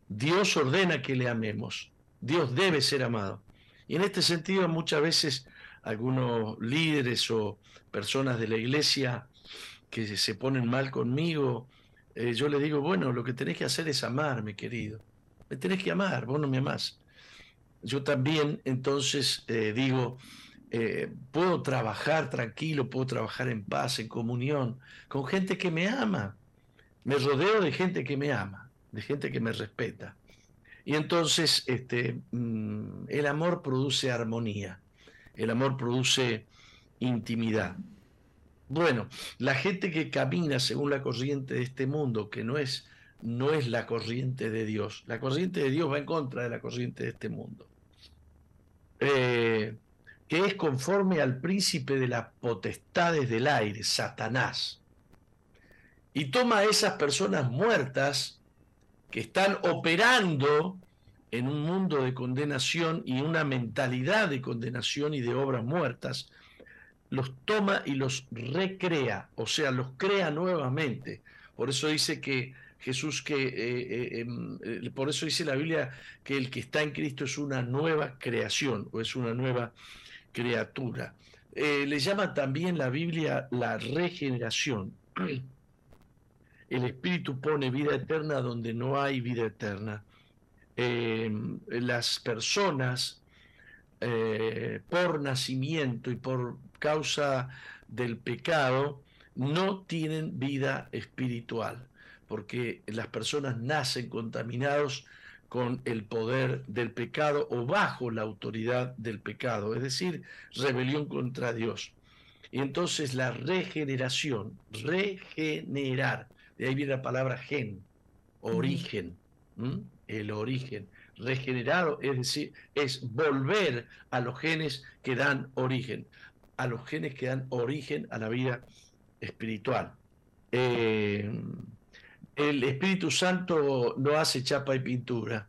Dios ordena que le amemos. Dios debe ser amado. Y en este sentido muchas veces algunos líderes o personas de la iglesia que se ponen mal conmigo, eh, yo le digo, bueno, lo que tenés que hacer es amarme, querido. Me tenés que amar, vos no me amás. Yo también, entonces, eh, digo, eh, puedo trabajar tranquilo, puedo trabajar en paz, en comunión, con gente que me ama. Me rodeo de gente que me ama, de gente que me respeta. Y entonces este, mm, el amor produce armonía, el amor produce intimidad. Bueno, la gente que camina según la corriente de este mundo, que no es, no es la corriente de Dios, la corriente de Dios va en contra de la corriente de este mundo, eh, que es conforme al príncipe de las potestades del aire, Satanás, y toma a esas personas muertas que están operando en un mundo de condenación y una mentalidad de condenación y de obras muertas, los toma y los recrea, o sea, los crea nuevamente. Por eso dice que Jesús que, eh, eh, em, eh, por eso dice la Biblia que el que está en Cristo es una nueva creación o es una nueva criatura. le llama también la Biblia la regeneración. El Espíritu pone vida eterna donde no hay vida eterna. Em, las personas, por nacimiento y por causa del pecado, no tienen vida espiritual porque las personas nacen contaminados con el poder del pecado o bajo la autoridad del pecado, es decir, rebelión contra Dios. Y entonces la regeneración, regenerar, de ahí viene la palabra gen, origen, el origen. Regenerado, es decir, es volver a los genes que dan origen, a los genes que dan origen a la vida espiritual. Eh, el Espíritu Santo no hace chapa y pintura,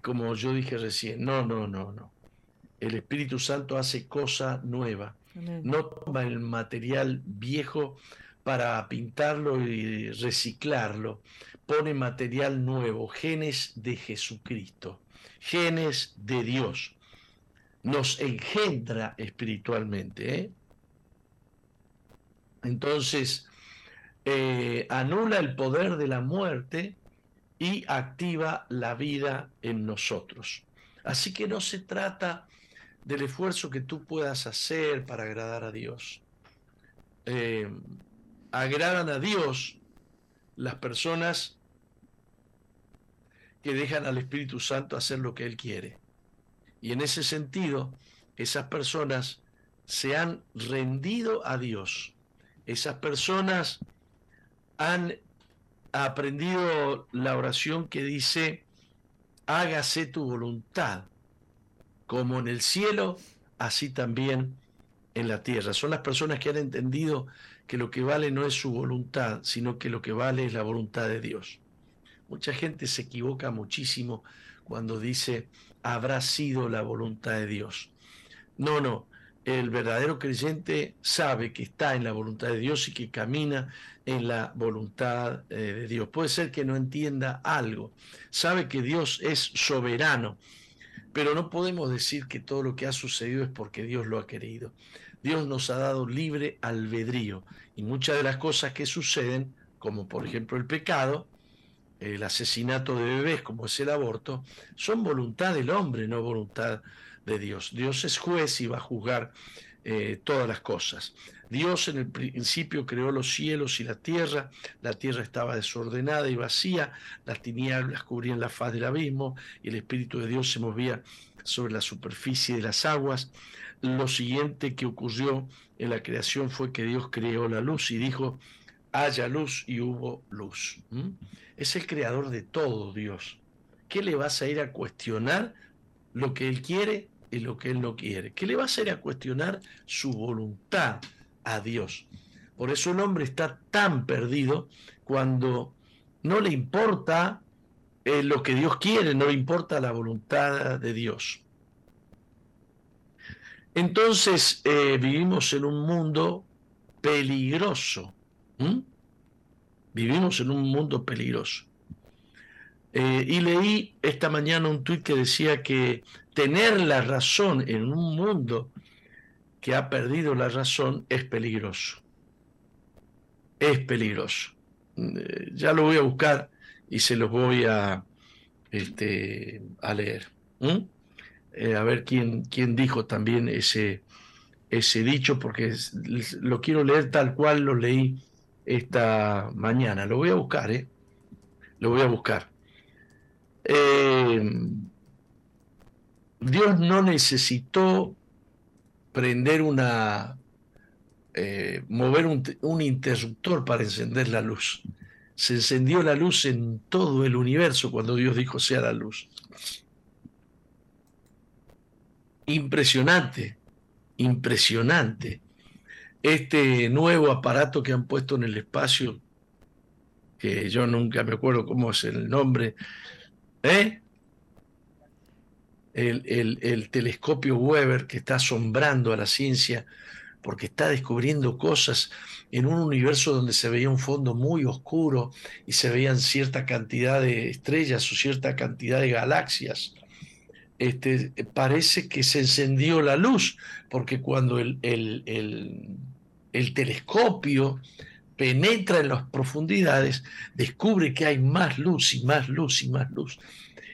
como yo dije recién. No, no, no, no. El Espíritu Santo hace cosa nueva. No toma el material viejo para pintarlo y reciclarlo. Pone material nuevo, genes de Jesucristo, genes de Dios. Nos engendra espiritualmente. ¿eh? Entonces, eh, anula el poder de la muerte y activa la vida en nosotros. Así que no se trata del esfuerzo que tú puedas hacer para agradar a Dios. Eh, agradan a Dios las personas que dejan al Espíritu Santo hacer lo que Él quiere. Y en ese sentido, esas personas se han rendido a Dios. Esas personas han aprendido la oración que dice, hágase tu voluntad, como en el cielo, así también en la tierra. Son las personas que han entendido que lo que vale no es su voluntad, sino que lo que vale es la voluntad de Dios. Mucha gente se equivoca muchísimo cuando dice, habrá sido la voluntad de Dios. No, no, el verdadero creyente sabe que está en la voluntad de Dios y que camina en la voluntad eh, de Dios. Puede ser que no entienda algo, sabe que Dios es soberano, pero no podemos decir que todo lo que ha sucedido es porque Dios lo ha querido. Dios nos ha dado libre albedrío y muchas de las cosas que suceden, como por ejemplo el pecado, el asesinato de bebés, como es el aborto, son voluntad del hombre, no voluntad de Dios. Dios es juez y va a juzgar eh, todas las cosas. Dios en el principio creó los cielos y la tierra, la tierra estaba desordenada y vacía, las tinieblas cubrían la faz del abismo y el Espíritu de Dios se movía sobre la superficie de las aguas. Lo siguiente que ocurrió en la creación fue que Dios creó la luz y dijo, haya luz y hubo luz. Es el creador de todo Dios. ¿Qué le vas a ir a cuestionar lo que Él quiere y lo que Él no quiere? ¿Qué le vas a ir a cuestionar su voluntad? a Dios. Por eso el hombre está tan perdido cuando no le importa eh, lo que Dios quiere, no le importa la voluntad de Dios. Entonces eh, vivimos en un mundo peligroso. Vivimos en un mundo peligroso. Eh, y leí esta mañana un tuit que decía que tener la razón en un mundo que ha perdido la razón es peligroso. Es peligroso. Eh, ya lo voy a buscar y se los voy a, este, a leer. Eh, a ver quién, quién dijo también ese, ese dicho, porque lo quiero leer tal cual lo leí esta mañana. Lo voy a buscar, ¿eh? Lo voy a buscar. Eh, Dios no necesitó prender una, eh, mover un, interruptor para encender la luz. Se encendió la luz en todo el universo cuando Dios dijo sea la luz. Impresionante, impresionante. Este nuevo aparato que han puesto en el espacio, que yo nunca me acuerdo cómo es el nombre, ¿eh? el, telescopio Weber que está asombrando a la ciencia porque está descubriendo cosas en un universo donde se veía un fondo muy oscuro y se veían cierta cantidad de estrellas o cierta cantidad de galaxias. Este, parece que se encendió la luz, porque cuando el, el, el, el telescopio penetra en las profundidades, descubre que hay más luz y más luz y más luz,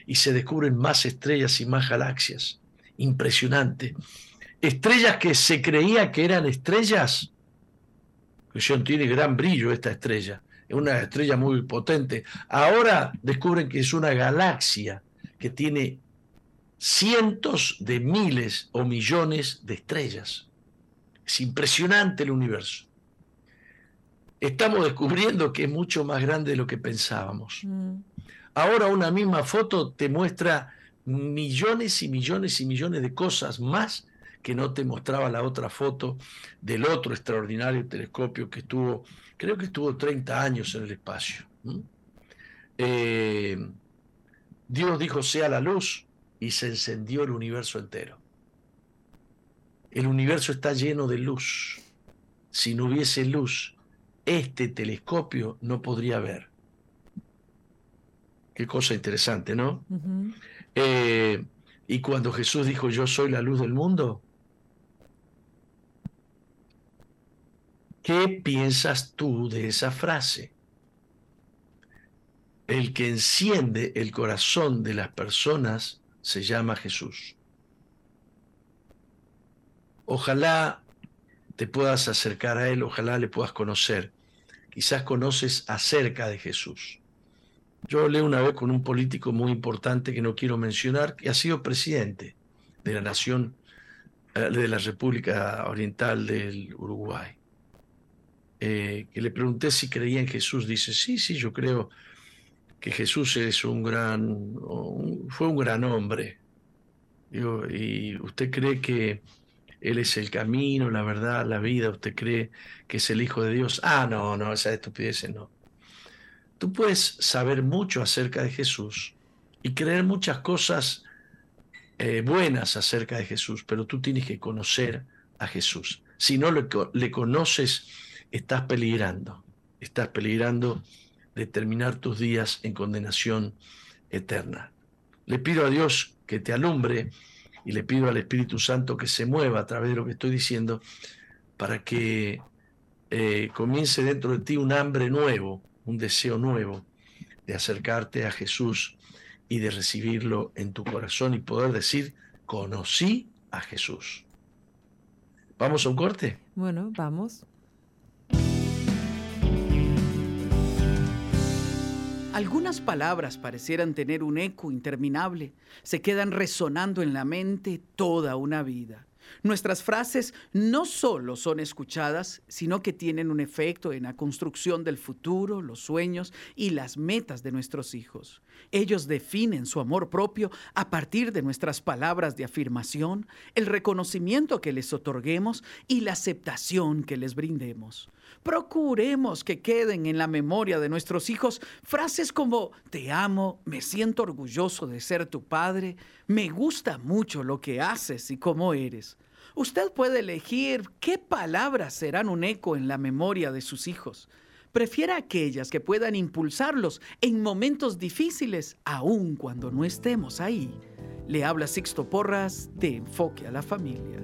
y se descubren más estrellas y más galaxias. Impresionante. Estrellas que se creía que eran estrellas, que tiene gran brillo esta estrella, es una estrella muy potente. Ahora descubren que es una galaxia que tiene cientos de miles o millones de estrellas. Es impresionante el universo. Estamos descubriendo que es mucho más grande de lo que pensábamos. Mm. Ahora una misma foto te muestra millones y millones y millones de cosas más que no te mostraba la otra foto del otro extraordinario telescopio que estuvo, creo que estuvo 30 años en el espacio. Eh, Dios dijo sea la luz y se encendió el universo entero. El universo está lleno de luz. Si no hubiese luz, este telescopio no podría ver. Qué cosa interesante, ¿no? Eh, y cuando Jesús dijo, yo soy la luz del mundo, ¿qué piensas tú de esa frase? El que enciende el corazón de las personas se llama Jesús. Ojalá te puedas acercar a Él, ojalá le puedas conocer. Quizás conoces acerca de Jesús. Yo hablé una vez con un político muy importante que no quiero mencionar, que ha sido presidente de la nación, eh, de la República Oriental del Uruguay. Eh, que le pregunté si creía en Jesús. Dice, sí, sí, yo creo que Jesús es un gran, fue un gran hombre. ¿y usted cree que Él es el camino, la verdad, la vida? ¿Usted cree que es el Hijo de Dios? Ah, no, no, esa estupidez no. Tú puedes saber mucho acerca de Jesús y creer muchas cosas eh, buenas acerca de Jesús, pero tú tienes que conocer a Jesús. Si no le conoces, estás peligrando, estás peligrando de terminar tus días en condenación eterna. Le pido a Dios que te alumbre y le pido al Espíritu Santo que se mueva a través de lo que estoy diciendo para que eh, comience dentro de ti un hambre nuevo, un deseo nuevo de acercarte a Jesús y de recibirlo en tu corazón y poder decir, conocí a Jesús. ¿Vamos a un corte? Bueno, vamos. Algunas palabras parecieran tener un eco interminable, se quedan resonando en la mente toda una vida. Nuestras frases no solo son escuchadas, sino que tienen un efecto en la construcción del futuro, los sueños y las metas de nuestros hijos. Ellos definen su amor propio a partir de nuestras palabras de afirmación, el reconocimiento que les otorguemos y la aceptación que les brindemos. Procuremos que queden en la memoria de nuestros hijos frases como te amo, me siento orgulloso de ser tu padre, me gusta mucho lo que haces y cómo eres. Usted puede elegir qué palabras serán un eco en la memoria de sus hijos. Prefiera aquellas que puedan impulsarlos en momentos difíciles, aun cuando no estemos ahí. Le habla Sixto Porras de Enfoque a la Familia.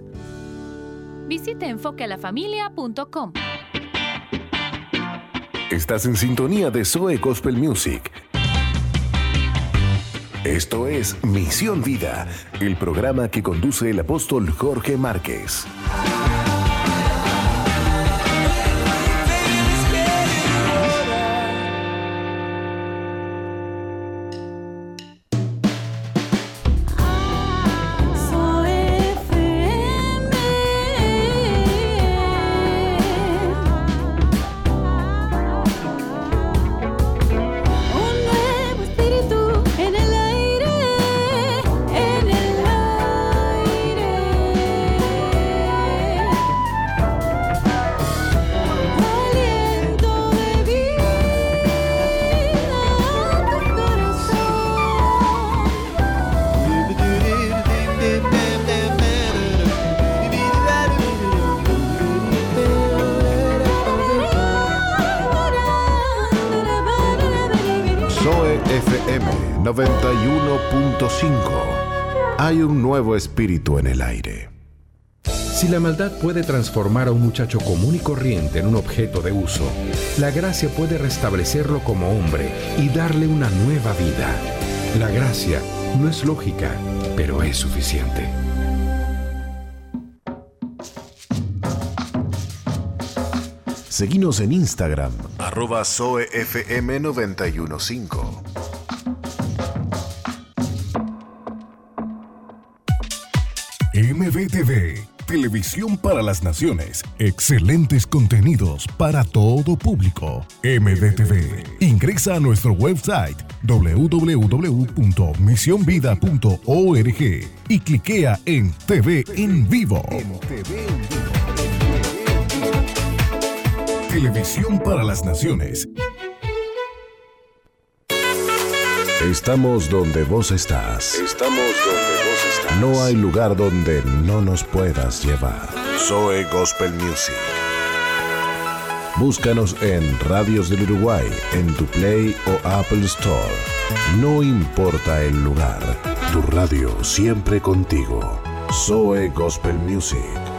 Visite enfoquealafamilia.com. Estás en sintonía de Zoe Gospel Music. Esto es Misión Vida, el programa que conduce el apóstol Jorge Márquez. Espíritu en el aire. Si la maldad puede transformar a un muchacho común y corriente en un objeto de uso, la gracia puede restablecerlo como hombre y darle una nueva vida. La gracia no es lógica, pero es suficiente. Seguinos en Instagram, arroba zoefm915. MBTV, Televisión para las Naciones. Excelentes contenidos para todo público. MBTV. Ingresa a nuestro website www.misionvida.org y cliquea en TV en vivo. Televisión para las Naciones. Estamos donde vos estás. Estamos donde vos estás. No hay lugar donde no nos puedas llevar. Zoe Gospel Music. Búscanos en Radios del Uruguay, en tu Play o Apple Store. No importa el lugar, tu radio siempre contigo. Zoe Gospel Music.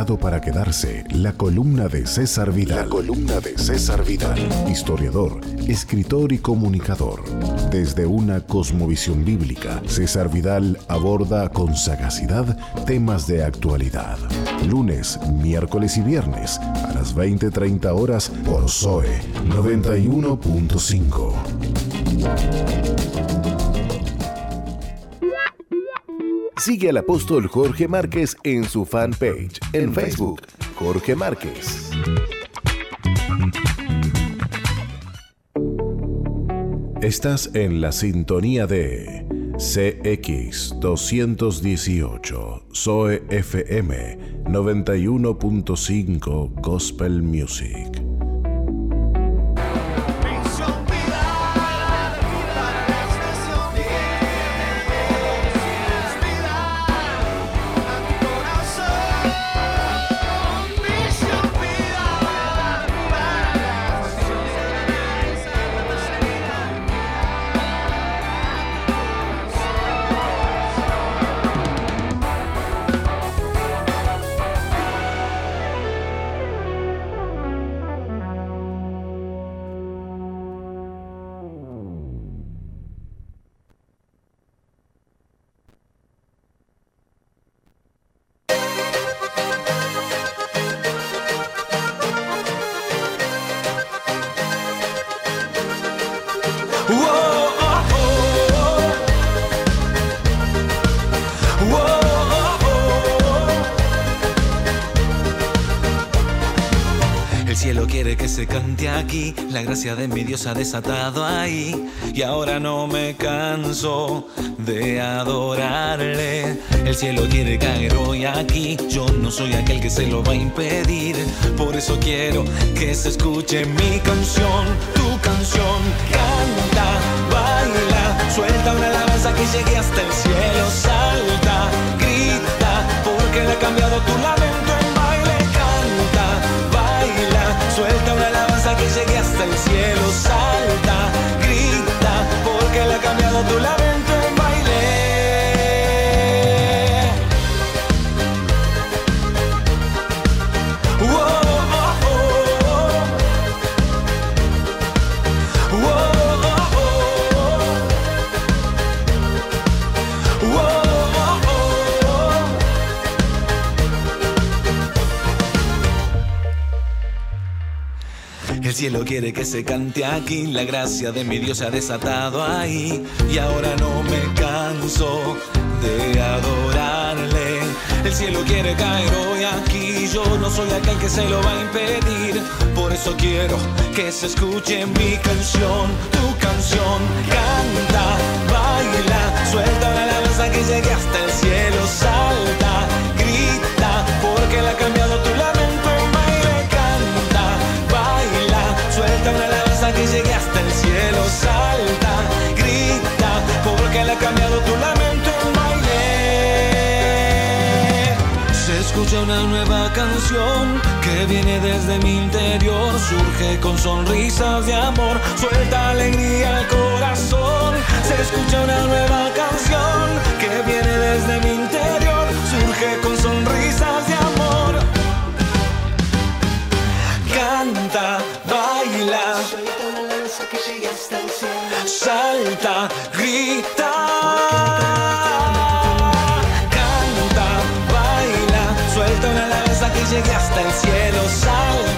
Llegado para quedarse la columna de César Vidal. La columna de César Vidal. Historiador, escritor y comunicador. Desde una cosmovisión bíblica, César Vidal aborda con sagacidad temas de actualidad. Lunes, miércoles y viernes a las 20:30 horas por Zoe 91.5. Sigue al apóstol Jorge Márquez en su fanpage en Facebook, Jorge Márquez. Estás en la sintonía de CX 218, Zoe FM 91.5 Gospel Music. Gracia de mi Dios ha desatado ahí. Y ahora no me canso de adorarle. El cielo quiere caer hoy aquí, yo no soy aquel que se lo va a impedir, por eso quiero que se escuche mi canción, tu canción, canta, baila, suelta una alabanza que llegue hasta el cielo, salta, grita, porque le ha cambiado tu lamento en baile, canta, baila, suelta una alabanza que llegue hasta el cielo, tu lamento cielo quiere que se cante aquí, la gracia de mi Dios se ha desatado ahí. Y ahora no me canso de adorarle. El cielo quiere caer hoy aquí, yo no soy aquel que se lo va a impedir, por eso quiero que se escuche mi canción, tu canción, canta, baila, suelta una alabanza que llegue hasta el cielo, salta, grita, porque le ha una nueva canción que viene desde mi interior, surge con sonrisas de amor, suelta alegría al corazón. Se escucha una nueva canción que viene desde mi interior, surge con sonrisas de amor. Canta, baila, salta, grita. Hasta el cielo, salta,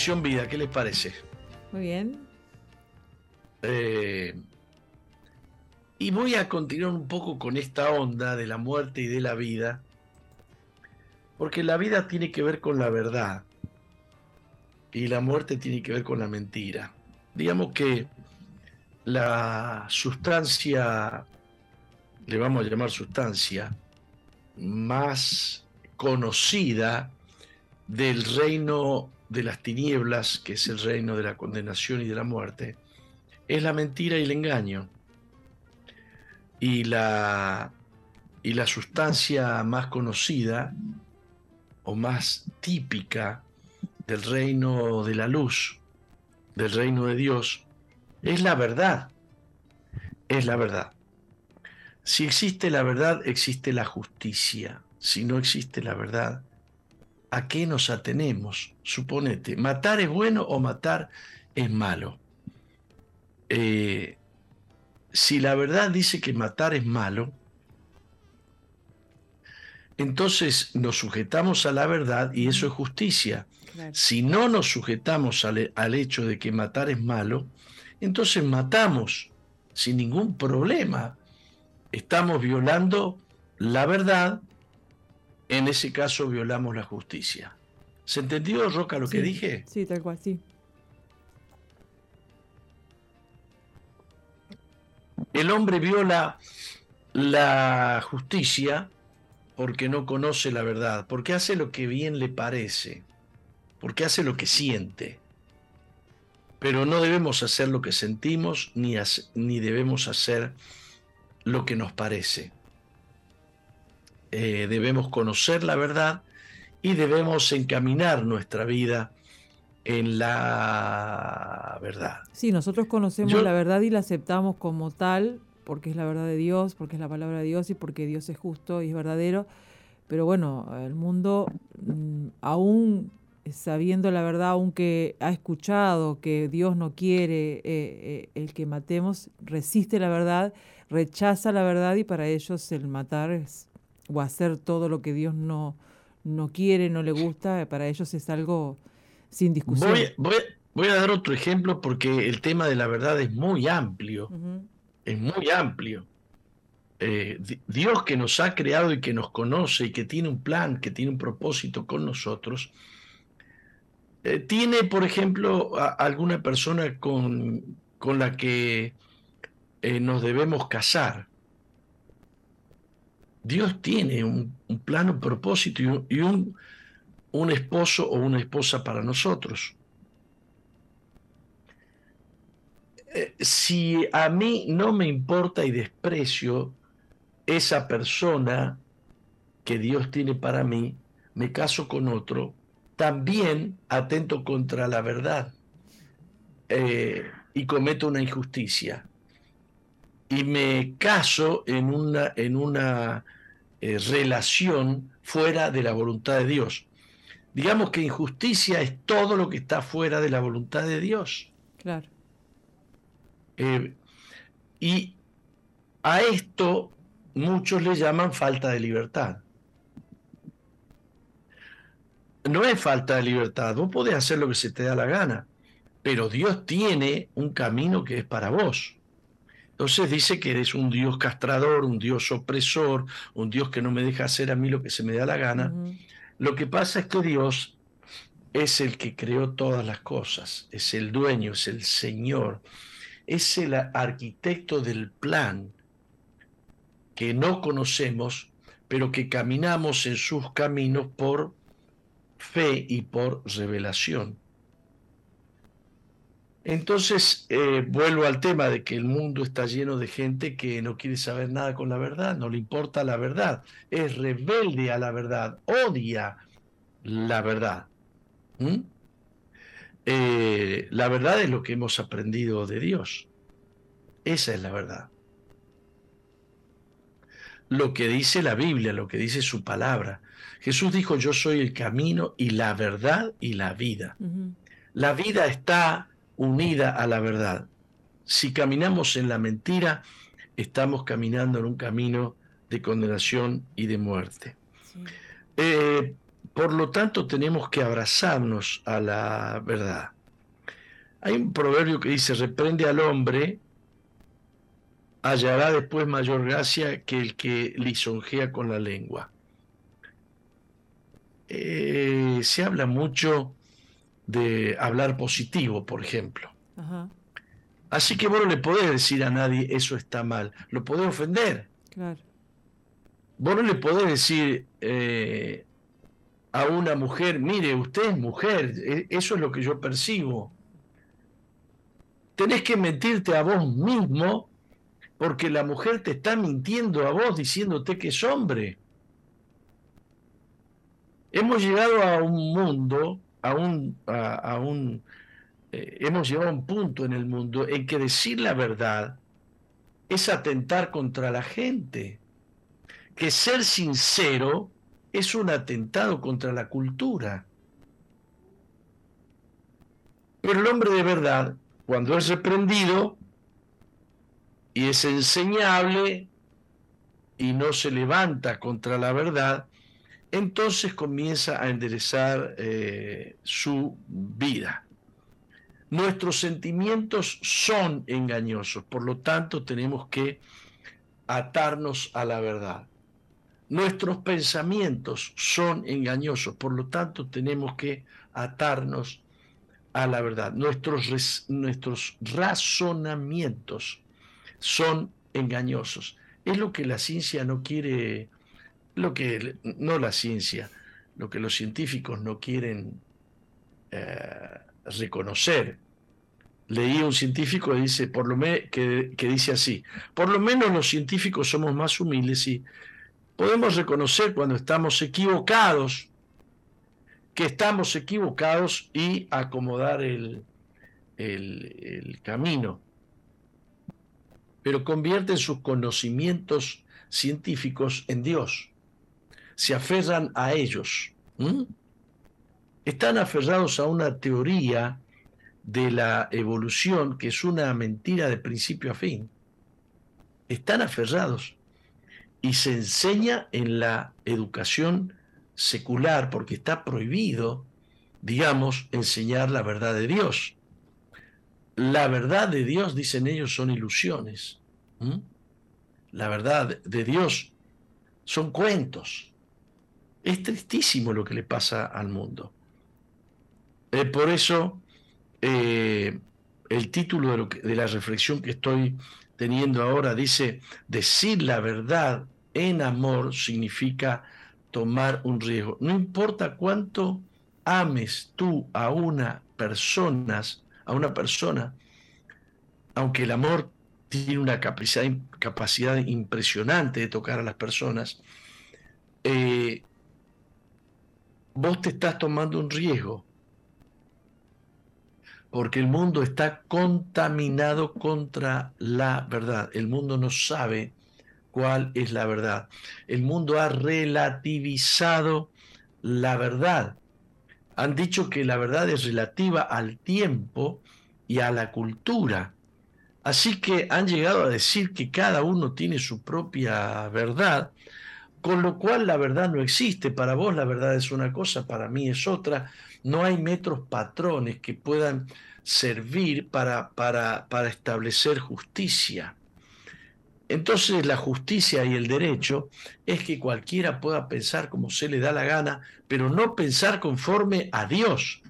Misión Vida. ¿Qué les parece? Muy bien. Eh, y voy a continuar un poco con esta onda de la muerte y de la vida, porque la vida tiene que ver con la verdad y la muerte tiene que ver con la mentira. Digamos que la sustancia, le vamos a llamar sustancia, más conocida del reino de las tinieblas, que es el reino de la condenación y de la muerte, es la mentira y el engaño. Y la, y la sustancia más conocida o más típica del reino de la luz, del reino de Dios, es la verdad. Es la verdad. Si existe la verdad, existe la justicia. Si no existe la verdad, ¿a qué nos atenemos? Suponete, ¿matar es bueno o matar es malo? Eh, si la verdad dice que matar es malo, entonces nos sujetamos a la verdad y eso es justicia. Si no nos sujetamos al, al hecho de que matar es malo, entonces matamos sin ningún problema. Estamos violando la verdad en ese caso violamos la justicia. ¿Se entendió, Roca, lo que dije? Sí, tal cual, sí. El hombre viola la justicia porque no conoce la verdad, porque hace lo que bien le parece, porque hace lo que siente. Pero no debemos hacer lo que sentimos ni, ni debemos hacer lo que nos parece. Eh, debemos conocer la verdad y debemos encaminar nuestra vida en la verdad. Sí, nosotros conocemos la verdad y la aceptamos como tal, porque es la verdad de Dios, porque es la palabra de Dios y porque Dios es justo y es verdadero. Pero bueno, el mundo, mm, aún sabiendo la verdad, aunque ha escuchado que Dios no quiere eh, eh, el que matemos, resiste la verdad, rechaza la verdad y para ellos el matar es, o hacer todo lo que Dios no, no quiere, no le gusta, para ellos es algo sin discusión. Voy, a dar otro ejemplo porque el tema de la verdad es muy amplio, es muy amplio. Eh, Dios que nos ha creado y que nos conoce y que tiene un plan, que tiene un propósito con nosotros, eh, tiene, por ejemplo, alguna persona con, con la que eh, nos debemos casar. Dios tiene un, plan, un propósito y, un, un esposo o una esposa para nosotros. Eh, si a mí no me importa y desprecio esa persona que Dios tiene para mí, me caso con otro, también atento contra la verdad eh, y cometo una injusticia. Y me caso en una, en una eh, relación fuera de la voluntad de Dios. Digamos que injusticia es todo lo que está fuera de la voluntad de Dios. Claro. Eh, y a esto muchos le llaman falta de libertad. No es falta de libertad, vos podés hacer lo que se te da la gana, pero Dios tiene un camino que es para vos. Entonces dice que eres un Dios castrador, un Dios opresor, un Dios que no me deja hacer a mí lo que se me da la gana. Lo que pasa es que Dios es el que creó todas las cosas, es el dueño, es el Señor, es el arquitecto del plan que no conocemos, pero que caminamos en sus caminos por fe y por revelación. Entonces, eh, vuelvo al tema de que el mundo está lleno de gente que no quiere saber nada con la verdad, no le importa la verdad, es rebelde a la verdad, odia la verdad. Eh, la verdad es lo que hemos aprendido de Dios. Esa es la verdad lo que dice la Biblia, lo que dice su palabra. Jesús dijo, yo soy el camino y la verdad y la vida. La vida está unida a la verdad. Si caminamos en la mentira, estamos caminando en un camino de condenación y de muerte. Eh, por lo tanto, tenemos que abrazarnos a la verdad. Hay un proverbio que dice, reprende al hombre hallará después mayor gracia que el que lisonjea con la lengua. Eh, se habla mucho de hablar positivo, por ejemplo. Así que vos no le podés decir a nadie eso está mal, lo podés ofender. Claro. Vos no le podés decir eh, a una mujer, mire, usted es mujer, e, eso es lo que yo percibo. Tenés que mentirte a vos mismo porque la mujer te está mintiendo a vos diciéndote que es hombre. Hemos llegado a un mundo, a un, eh, hemos llegado a un punto en el mundo en que decir la verdad es atentar contra la gente, que ser sincero es un atentado contra la cultura. Pero el hombre de verdad, cuando es reprendido, y es enseñable y no se levanta contra la verdad, entonces comienza a enderezar eh, su vida. Nuestros sentimientos son engañosos, por lo tanto tenemos que atarnos a la verdad. Nuestros pensamientos son engañosos, por lo tanto tenemos que atarnos a la verdad. Nuestros, nuestros razonamientos son engañosos. Es lo que la ciencia no quiere, lo que no la ciencia, lo que los científicos no quieren eh, reconocer. Leí un científico que dice, por lo que, dice así, por lo menos los científicos somos más humildes y podemos reconocer cuando estamos equivocados que estamos equivocados y acomodar el, camino. Pero convierten sus conocimientos científicos en Dios. Se aferran a ellos. Están aferrados a una teoría de la evolución que es una mentira de principio a fin. Están aferrados y se enseña en la educación secular porque está prohibido, digamos, enseñar la verdad de Dios. La verdad de Dios, dicen ellos, son ilusiones. La verdad de Dios son cuentos. Es tristísimo lo que le pasa al mundo. Eh, por eso, eh, el título de, la reflexión que estoy teniendo ahora dice, decir la verdad en amor significa tomar un riesgo. No importa cuánto ames tú a una persona, a una persona, aunque el amor tiene una capacidad, capacidad impresionante de tocar a las personas, eh, vos te estás tomando un riesgo, porque el mundo está contaminado contra la verdad. El mundo no sabe cuál es la verdad. El mundo ha relativizado la verdad. Han dicho que la verdad es relativa al tiempo y a la cultura. Así que han llegado a decir que cada uno tiene su propia verdad, con lo cual la verdad no existe. Para vos la verdad es una cosa, para mí es otra. No hay metros patrones que puedan servir para, para, para establecer justicia. Entonces la justicia y el derecho es que cualquiera pueda pensar como se le da la gana, pero no pensar conforme a Dios.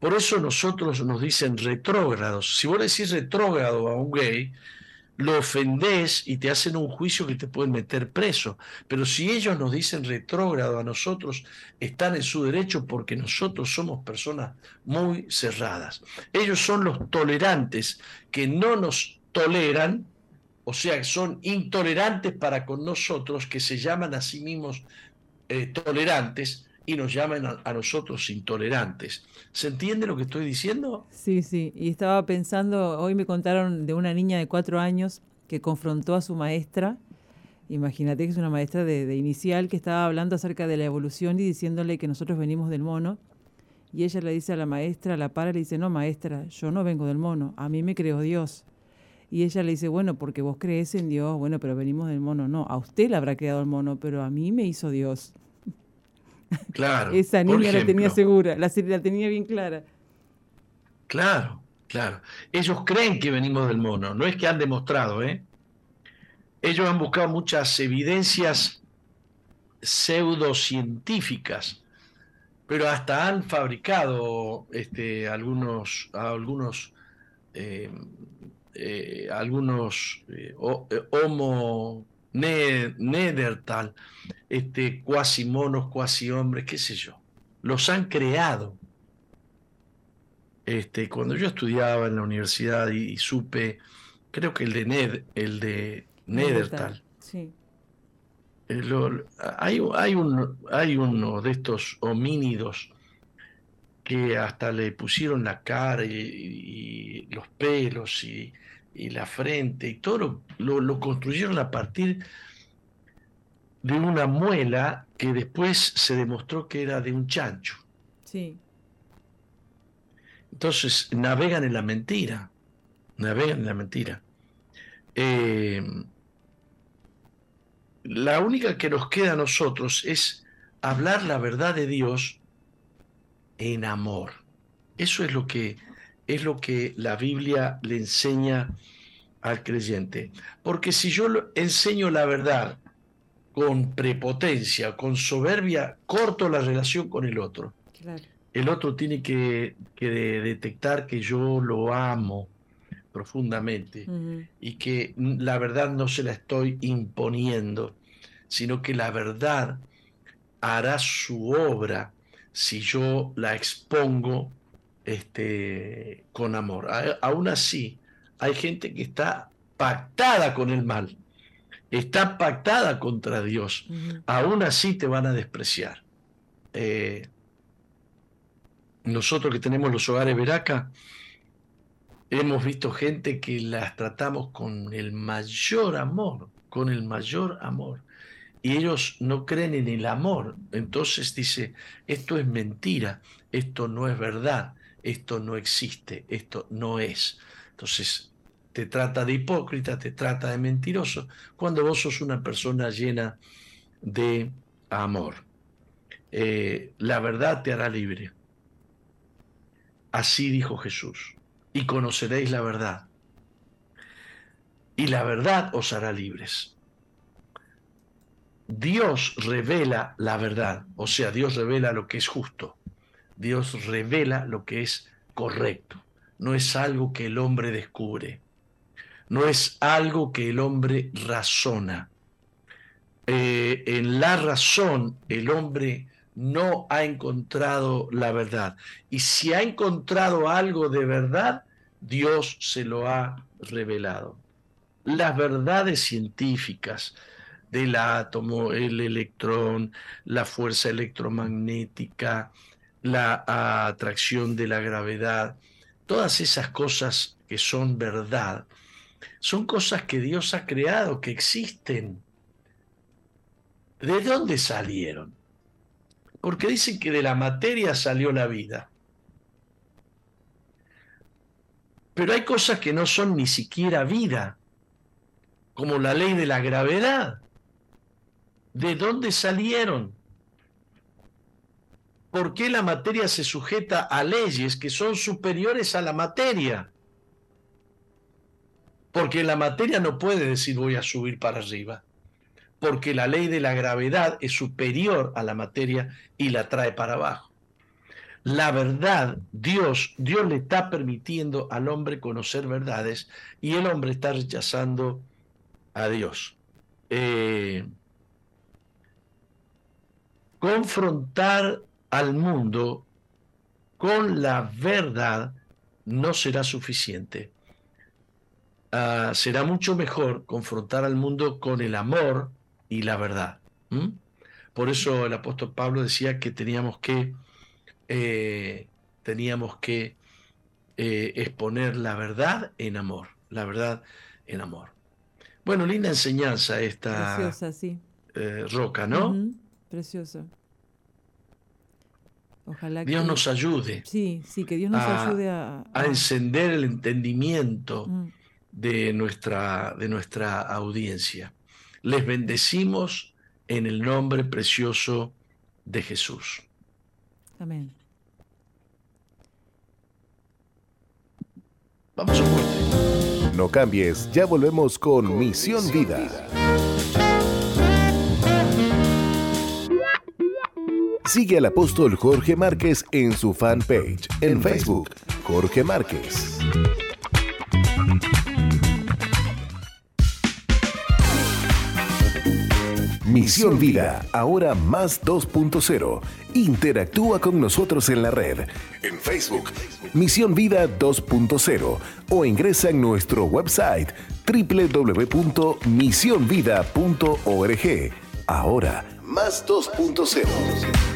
Por eso nosotros nos dicen retrógrados. Si vos decís retrógrado a un gay, lo ofendés y te hacen un juicio que te pueden meter preso. Pero si ellos nos dicen retrógrado a nosotros, están en su derecho porque nosotros somos personas muy cerradas. Ellos son los tolerantes que no nos toleran o sea, son intolerantes para con nosotros, que se llaman a sí mismos eh, tolerantes y nos llaman a, nosotros intolerantes. ¿Se entiende lo que estoy diciendo? Sí, sí. Y estaba pensando, hoy me contaron de una niña de cuatro años que confrontó a su maestra. Imagínate que es una maestra de, inicial que estaba hablando acerca de la evolución y diciéndole que nosotros venimos del mono. Y ella le dice a la maestra, la para le dice, no, maestra, yo no vengo del mono, a mí me creó Dios. Y ella le dice, bueno, porque vos crees en Dios, bueno, pero venimos del mono. No, a usted le habrá quedado el mono, pero a mí me hizo Dios. Claro. Esa niña la tenía segura, la, la tenía bien clara. Claro, claro. Ellos creen que venimos del mono, no es que han demostrado, ¿eh? Ellos han buscado muchas evidencias pseudocientíficas, pero hasta han fabricado este, algunos, algunos eh, eh, algunos eh, eh, homo nedertal, este, cuasi monos, cuasi hombres, qué sé yo. Los han creado. Este, cuando yo estudiaba en la universidad y, supe, creo que el de Ned, el de Nedertal. Sí. hay, hay, un, hay uno de estos homínidos que hasta le pusieron la cara y, los pelos y, la frente y todo lo, construyeron a partir de una muela que después se demostró que era de un chancho. Sí. Entonces navegan en la mentira, navegan en la mentira. Eh, la única que nos queda a nosotros es hablar la verdad de Dios en amor. Eso es lo que es lo que la Biblia le enseña al creyente. Porque si yo enseño la verdad con prepotencia, con soberbia, corto la relación con el otro. Claro. El otro tiene que, que detectar que yo lo amo profundamente y que la verdad no se la estoy imponiendo, sino que la verdad hará su obra si yo la expongo este, con amor. A- aún así, hay gente que está pactada con el mal, está pactada contra Dios. Aún así te van a despreciar. Eh, nosotros que tenemos los hogares Veraca, hemos visto gente que las tratamos con el mayor amor, con el mayor amor. Y ellos no creen en el amor. Entonces dice, esto es mentira, esto no es verdad, esto no existe, esto no es. Entonces te trata de hipócrita, te trata de mentiroso, cuando vos sos una persona llena de amor. Eh, la verdad te hará libre. Así dijo Jesús. Y conoceréis la verdad. Y la verdad os hará libres. Dios revela la verdad, o sea, Dios revela lo que es justo. Dios revela lo que es correcto. No es algo que el hombre descubre. No es algo que el hombre razona. Eh, en la razón el hombre no ha encontrado la verdad. Y si ha encontrado algo de verdad, Dios se lo ha revelado. Las verdades científicas del átomo, el electrón, la fuerza electromagnética, la atracción de la gravedad, todas esas cosas que son verdad, son cosas que Dios ha creado, que existen. ¿De dónde salieron? Porque dicen que de la materia salió la vida. Pero hay cosas que no son ni siquiera vida, como la ley de la gravedad. ¿De dónde salieron? ¿Por qué la materia se sujeta a leyes que son superiores a la materia? Porque la materia no puede decir voy a subir para arriba porque la ley de la gravedad es superior a la materia y la trae para abajo. La verdad, Dios, Dios le está permitiendo al hombre conocer verdades y el hombre está rechazando a Dios. Eh, confrontar al mundo con la verdad no será suficiente. Ah, será mucho mejor confrontar al mundo con el amor y la verdad. Por eso el apóstol Pablo decía que teníamos que, eh, teníamos que eh, exponer la verdad en amor, la verdad en amor. Bueno, linda enseñanza esta Preciosa, sí. eh, roca, ¿no? Preciosa. Ojalá Dios que... nos ayude Sí, sí, que Dios nos a- ayude a... a encender el entendimiento Mm. de nuestra, de nuestra audiencia. Les bendecimos en el nombre precioso de Jesús. Amén. Vamos a corte. No cambies, ya volvemos con Misión Vida. Sigue al apóstol Jorge Márquez en su fanpage en Facebook, Jorge Márquez. Misión Vida, ahora más 2.0. Interactúa con nosotros en la red, en Facebook, Misión Vida 2.0 o ingresa en nuestro website www.misionvida.org. Ahora, más 2.0.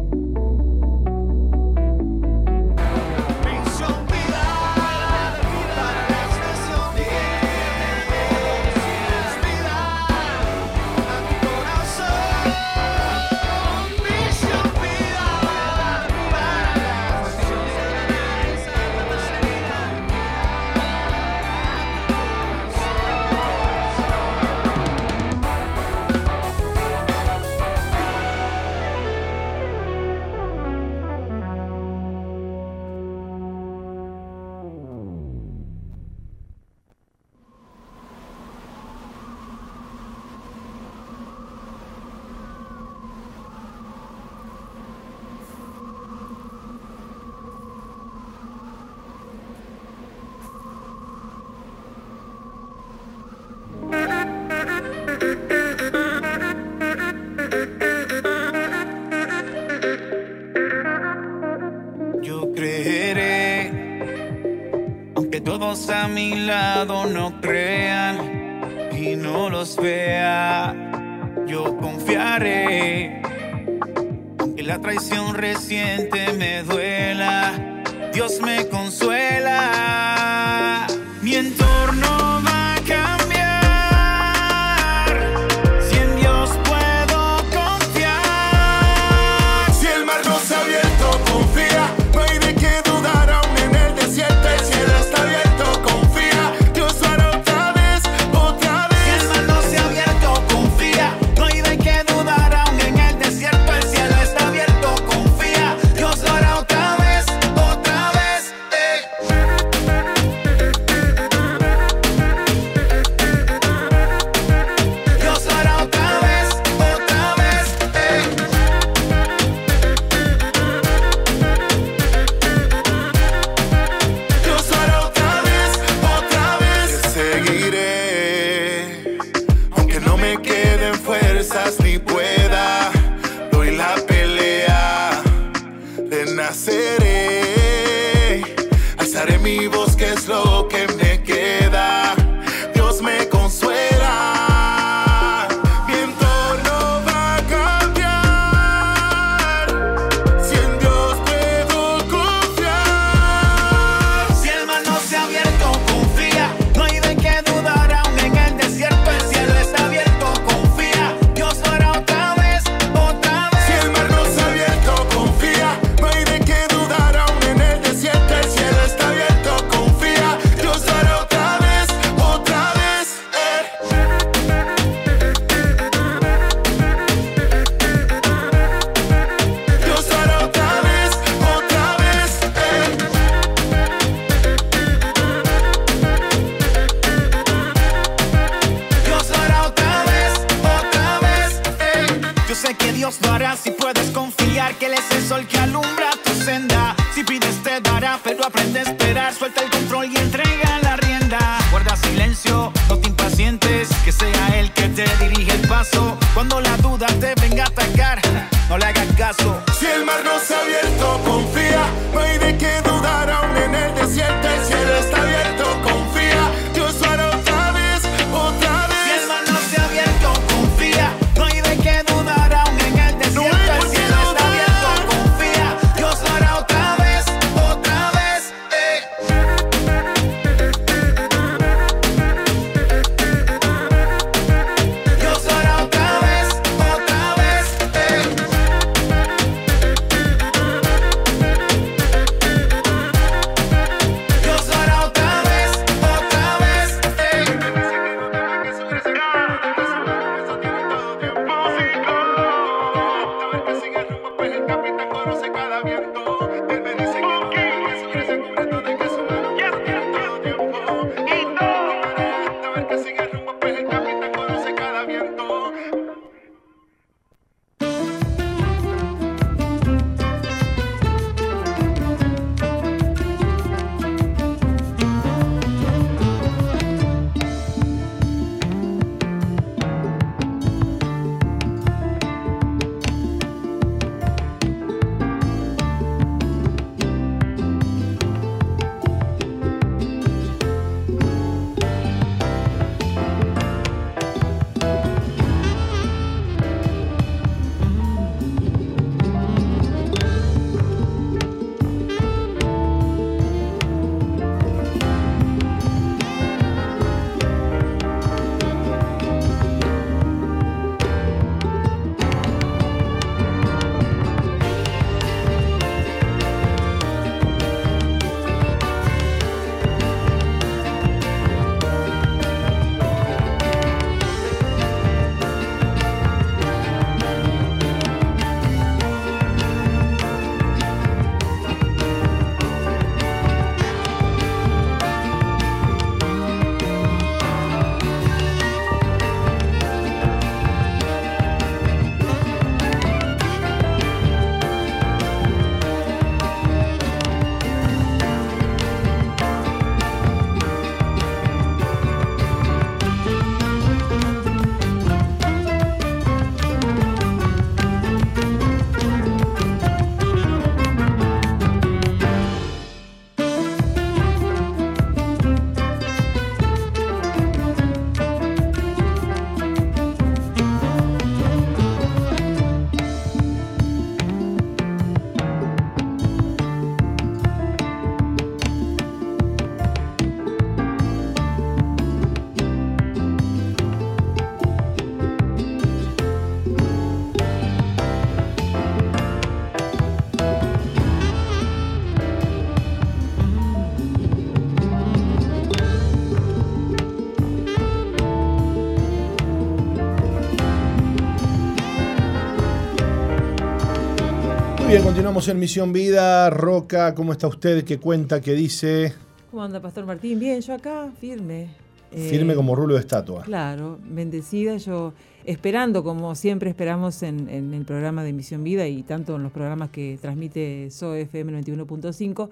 Continuamos en Misión Vida. Roca, ¿cómo está usted? ¿Qué cuenta? ¿Qué dice? ¿Cómo anda, Pastor Martín? Bien, yo acá, firme. Eh, Firme como rulo de estatua. Claro, bendecida, yo esperando, como siempre esperamos en, en el programa de Misión Vida y tanto en los programas que transmite SOFM 91.5,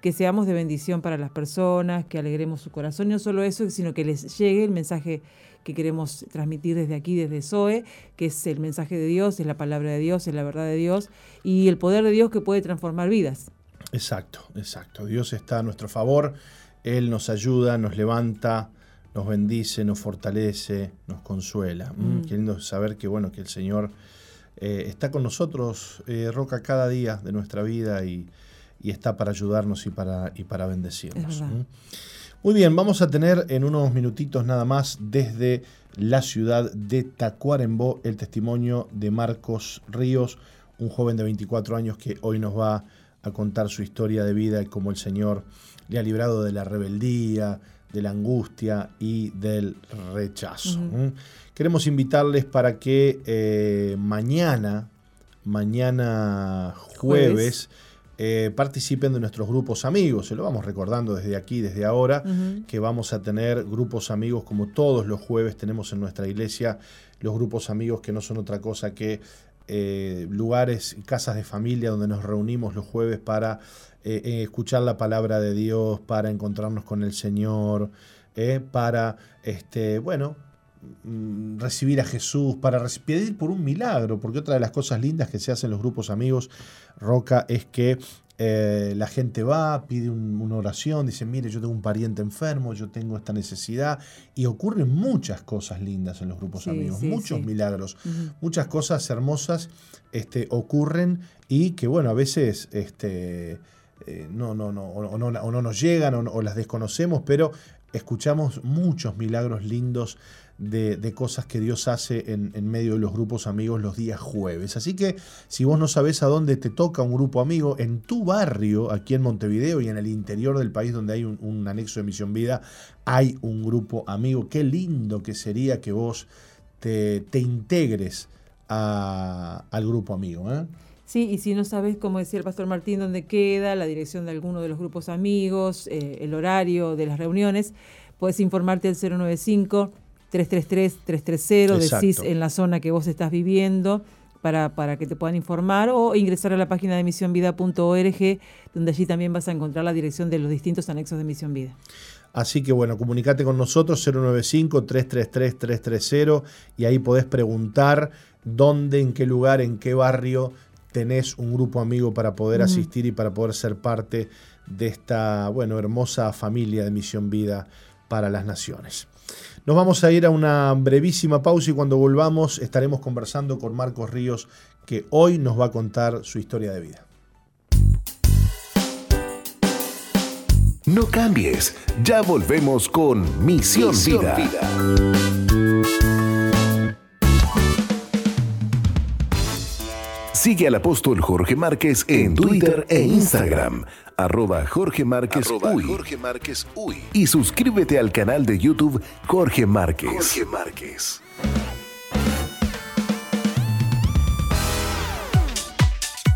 que seamos de bendición para las personas, que alegremos su corazón, y no solo eso, sino que les llegue el mensaje que queremos transmitir desde aquí, desde SOE, que es el mensaje de Dios, es la palabra de Dios, es la verdad de Dios y el poder de Dios que puede transformar vidas. Exacto, exacto. Dios está a nuestro favor, Él nos ayuda, nos levanta, nos bendice, nos fortalece, nos consuela. Mm, Mm. Qué lindo saber que, bueno, que el Señor eh, está con nosotros, eh, Roca, cada día de nuestra vida y, y está para ayudarnos y para, y para bendecirnos. Es verdad. Muy bien, vamos a tener en unos minutitos nada más desde la ciudad de Tacuarembó el testimonio de Marcos Ríos, un joven de 24 años que hoy nos va a contar su historia de vida y cómo el Señor le ha librado de la rebeldía, de la angustia y del rechazo. Queremos invitarles para que eh, mañana, mañana jueves, Jueves. Eh, participen de nuestros grupos amigos. Se lo vamos recordando desde aquí, desde ahora, que vamos a tener grupos amigos como todos los jueves tenemos en nuestra iglesia, los grupos amigos que no son otra cosa que eh, lugares, casas de familia donde nos reunimos los jueves para eh, escuchar la palabra de Dios, para encontrarnos con el Señor, para, este, bueno, recibir a Jesús, para pedir por un milagro, porque otra de las cosas lindas que se hacen en los grupos amigos, Roca, es que eh, la gente va, pide un- una oración, dice, mire, yo tengo un pariente enfermo, yo tengo esta necesidad, y ocurren muchas cosas lindas en los grupos Sí, amigos, sí, muchos sí. milagros, muchas cosas hermosas este, ocurren y que, bueno, a veces este, eh, no, no, no, o, no, o no nos llegan o las desconocemos, pero escuchamos muchos milagros lindos de, cosas que Dios hace en, medio de los grupos amigos los días jueves. Así que si vos no sabés a dónde te toca un grupo amigo, en tu barrio, aquí en Montevideo y en el interior del país donde hay un, anexo de Misión Vida, hay un grupo amigo. Qué lindo que sería que vos te, te integres a- al grupo amigo. ¿eh? Sí, y si no sabes, como decía el pastor Martín, dónde queda, la dirección de alguno de los grupos amigos, eh, el horario de las reuniones, puedes informarte al 095-333-330, decís en la zona que vos estás viviendo para, para que te puedan informar o ingresar a la página de misionvida.org, donde allí también vas a encontrar la dirección de los distintos anexos de Misión Vida. Así que bueno, comunicate con nosotros 095-333-330 y ahí podés preguntar dónde, en qué lugar, en qué barrio tenés un grupo amigo para poder asistir y para poder ser parte de esta, bueno, hermosa familia de Misión Vida para las Naciones. Nos vamos a ir a una brevísima pausa y cuando volvamos estaremos conversando con Marcos Ríos, que hoy nos va a contar su historia de vida. No cambies, ya volvemos con Misión, Misión Vida. Sigue al apóstol Jorge Márquez en Twitter e Instagram, arroba Jorge Márquez Arroba Uy. Jorge Márquez Uy. Y suscríbete al canal de YouTube Jorge Márquez. Jorge Márquez.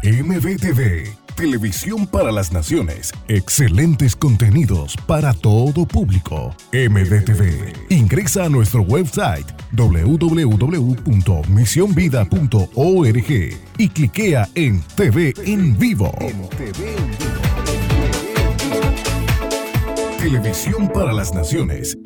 MBTV, Televisión para las Naciones. Excelentes contenidos para todo público. MBTV. Ingresa a nuestro website www.misionvida.org y cliquea en TV en vivo. Televisión para las Naciones.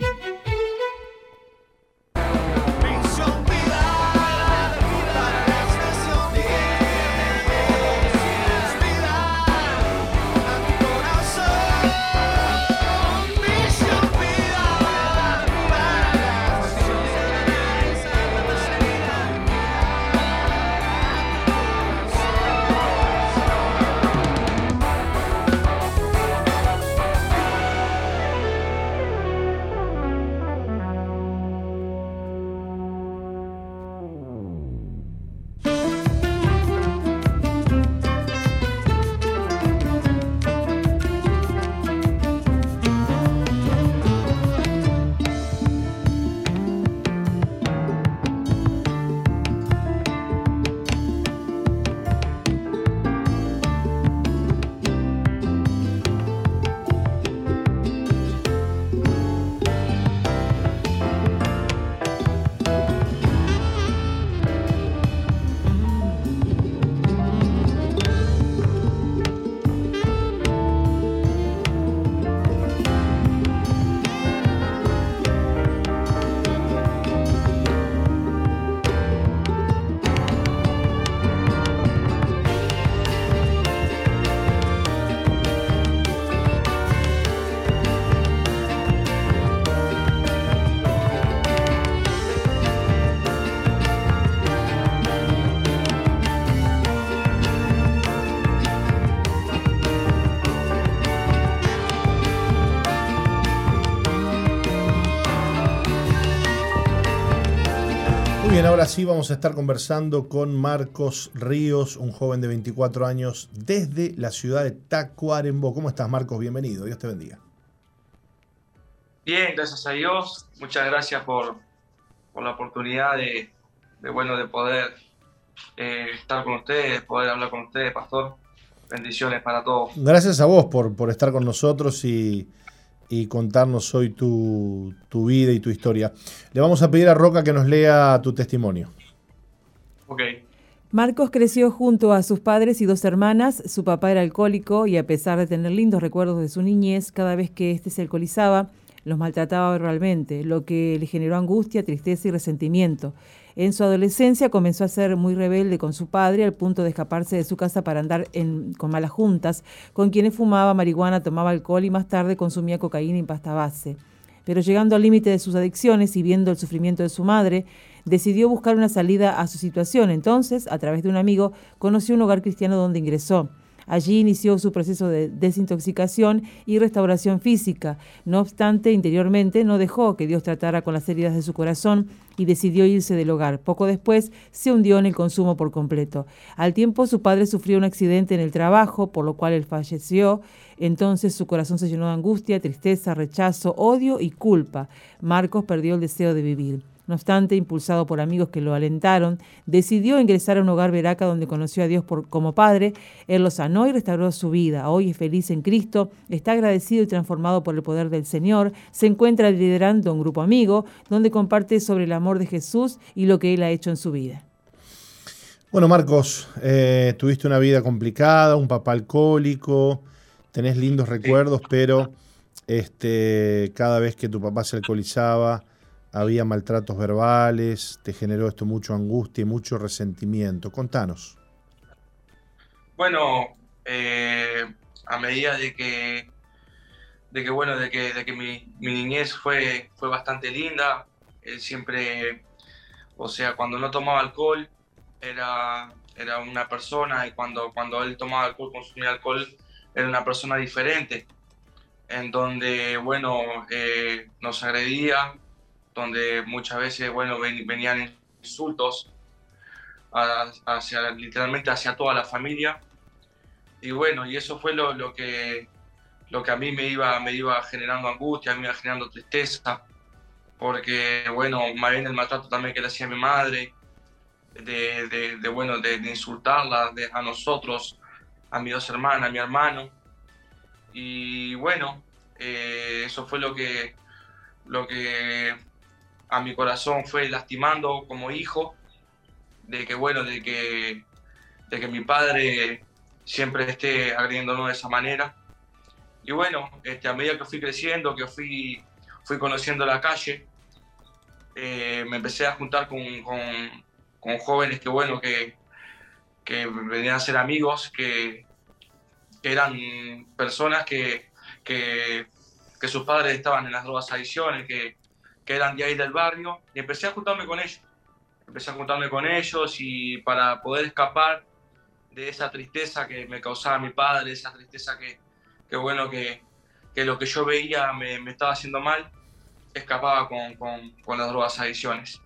Ahora sí vamos a estar conversando con Marcos Ríos, un joven de 24 años desde la ciudad de Tacuarembó. ¿Cómo estás, Marcos? Bienvenido. Dios te bendiga. Bien, gracias a Dios. Muchas gracias por, por la oportunidad de, de, bueno, de poder eh, estar con ustedes, poder hablar con ustedes, pastor. Bendiciones para todos. Gracias a vos por, por estar con nosotros y, y contarnos hoy tu, tu vida y tu historia. Le vamos a pedir a Roca que nos lea tu testimonio. Ok. Marcos creció junto a sus padres y dos hermanas. Su papá era alcohólico y a pesar de tener lindos recuerdos de su niñez, cada vez que éste se alcoholizaba, los maltrataba verbalmente, lo que le generó angustia, tristeza y resentimiento. En su adolescencia comenzó a ser muy rebelde con su padre al punto de escaparse de su casa para andar con malas juntas, con quienes fumaba marihuana, tomaba alcohol y más tarde consumía cocaína y pasta base. Pero llegando al límite de sus adicciones y viendo el sufrimiento de su madre, decidió buscar una salida a su situación. Entonces, a través de un amigo, conoció un hogar cristiano donde ingresó. Allí inició su proceso de desintoxicación y restauración física. No obstante, interiormente no dejó que Dios tratara con las heridas de su corazón y decidió irse del hogar. Poco después se hundió en el consumo por completo. Al tiempo su padre sufrió un accidente en el trabajo, por lo cual él falleció. Entonces su corazón se llenó de angustia, tristeza, rechazo, odio y culpa. Marcos perdió el deseo de vivir. No obstante, impulsado por amigos que lo alentaron, decidió ingresar a un hogar veraca donde conoció a Dios por, como Padre. Él lo sanó y restauró su vida. Hoy es feliz en Cristo, está agradecido y transformado por el poder del Señor. Se encuentra liderando un grupo amigo donde comparte sobre el amor de Jesús y lo que Él ha hecho en su vida. Bueno, Marcos, eh, tuviste una vida complicada, un papá alcohólico, tenés lindos recuerdos, pero este, cada vez que tu papá se alcoholizaba, había maltratos verbales, te generó esto mucho angustia y mucho resentimiento. Contanos. Bueno, eh, a medida de que, de que bueno, de que, de que mi, niñez fue, fue bastante linda, él siempre, o sea, cuando no tomaba alcohol, era, era una persona y cuando, cuando él tomaba alcohol, consumía alcohol, era una persona diferente, en donde, bueno, eh, nos agredía, donde muchas veces, bueno, venían insultos hacia, literalmente hacia toda la familia. Y bueno, y eso fue lo, lo, que, lo que a mí me iba, me iba generando angustia, me iba generando tristeza, porque, bueno, más bien el maltrato también que le hacía mi madre, de, de, bueno, de, insultarla a nosotros, a mis dos hermanas, a mi hermano. Y bueno, eh, eso fue lo que, lo que a mi corazón fue lastimando como hijo, de que bueno, de que, de que mi padre siempre esté agrediéndonos de esa manera. Y bueno, este, a medida que fui creciendo, que fui, fui conociendo la calle, eh, me empecé a juntar con, con, jóvenes que bueno, que, que, venían a ser amigos, que, eran personas que, que, sus padres estaban en las drogas adicciones, que, que eran de ahí del barrio, y empecé a juntarme con ellos. Empecé a juntarme con ellos y para poder escapar de esa tristeza que me causaba mi padre, esa tristeza que, que bueno, que, que, lo que yo veía me, me estaba haciendo mal, escapaba con, con, con, las drogas adicciones.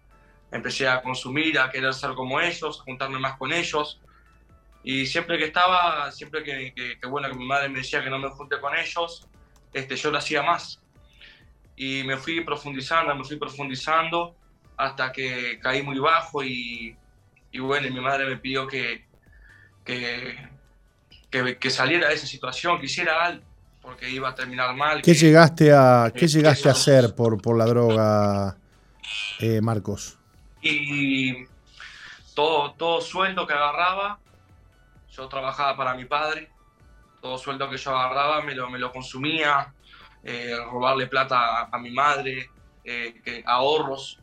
Empecé a consumir, a querer ser como ellos, a juntarme más con ellos. Y siempre que estaba, siempre que, que, que bueno, que mi madre me decía que no me junte con ellos, este, yo lo hacía más y me fui profundizando, me fui profundizando hasta que caí muy bajo y, y bueno, mi madre me pidió que, que, que, saliera de esa situación, que hiciera algo, porque iba a terminar mal. ¿Qué llegaste a, ¿qué llegaste a hacer por, por la droga, eh, Marcos? Y todo, todo sueldo que agarraba, yo trabajaba para mi padre, todo sueldo que yo agarraba me lo, me lo consumía, eh, robarle plata a, mi madre, eh, que, ahorros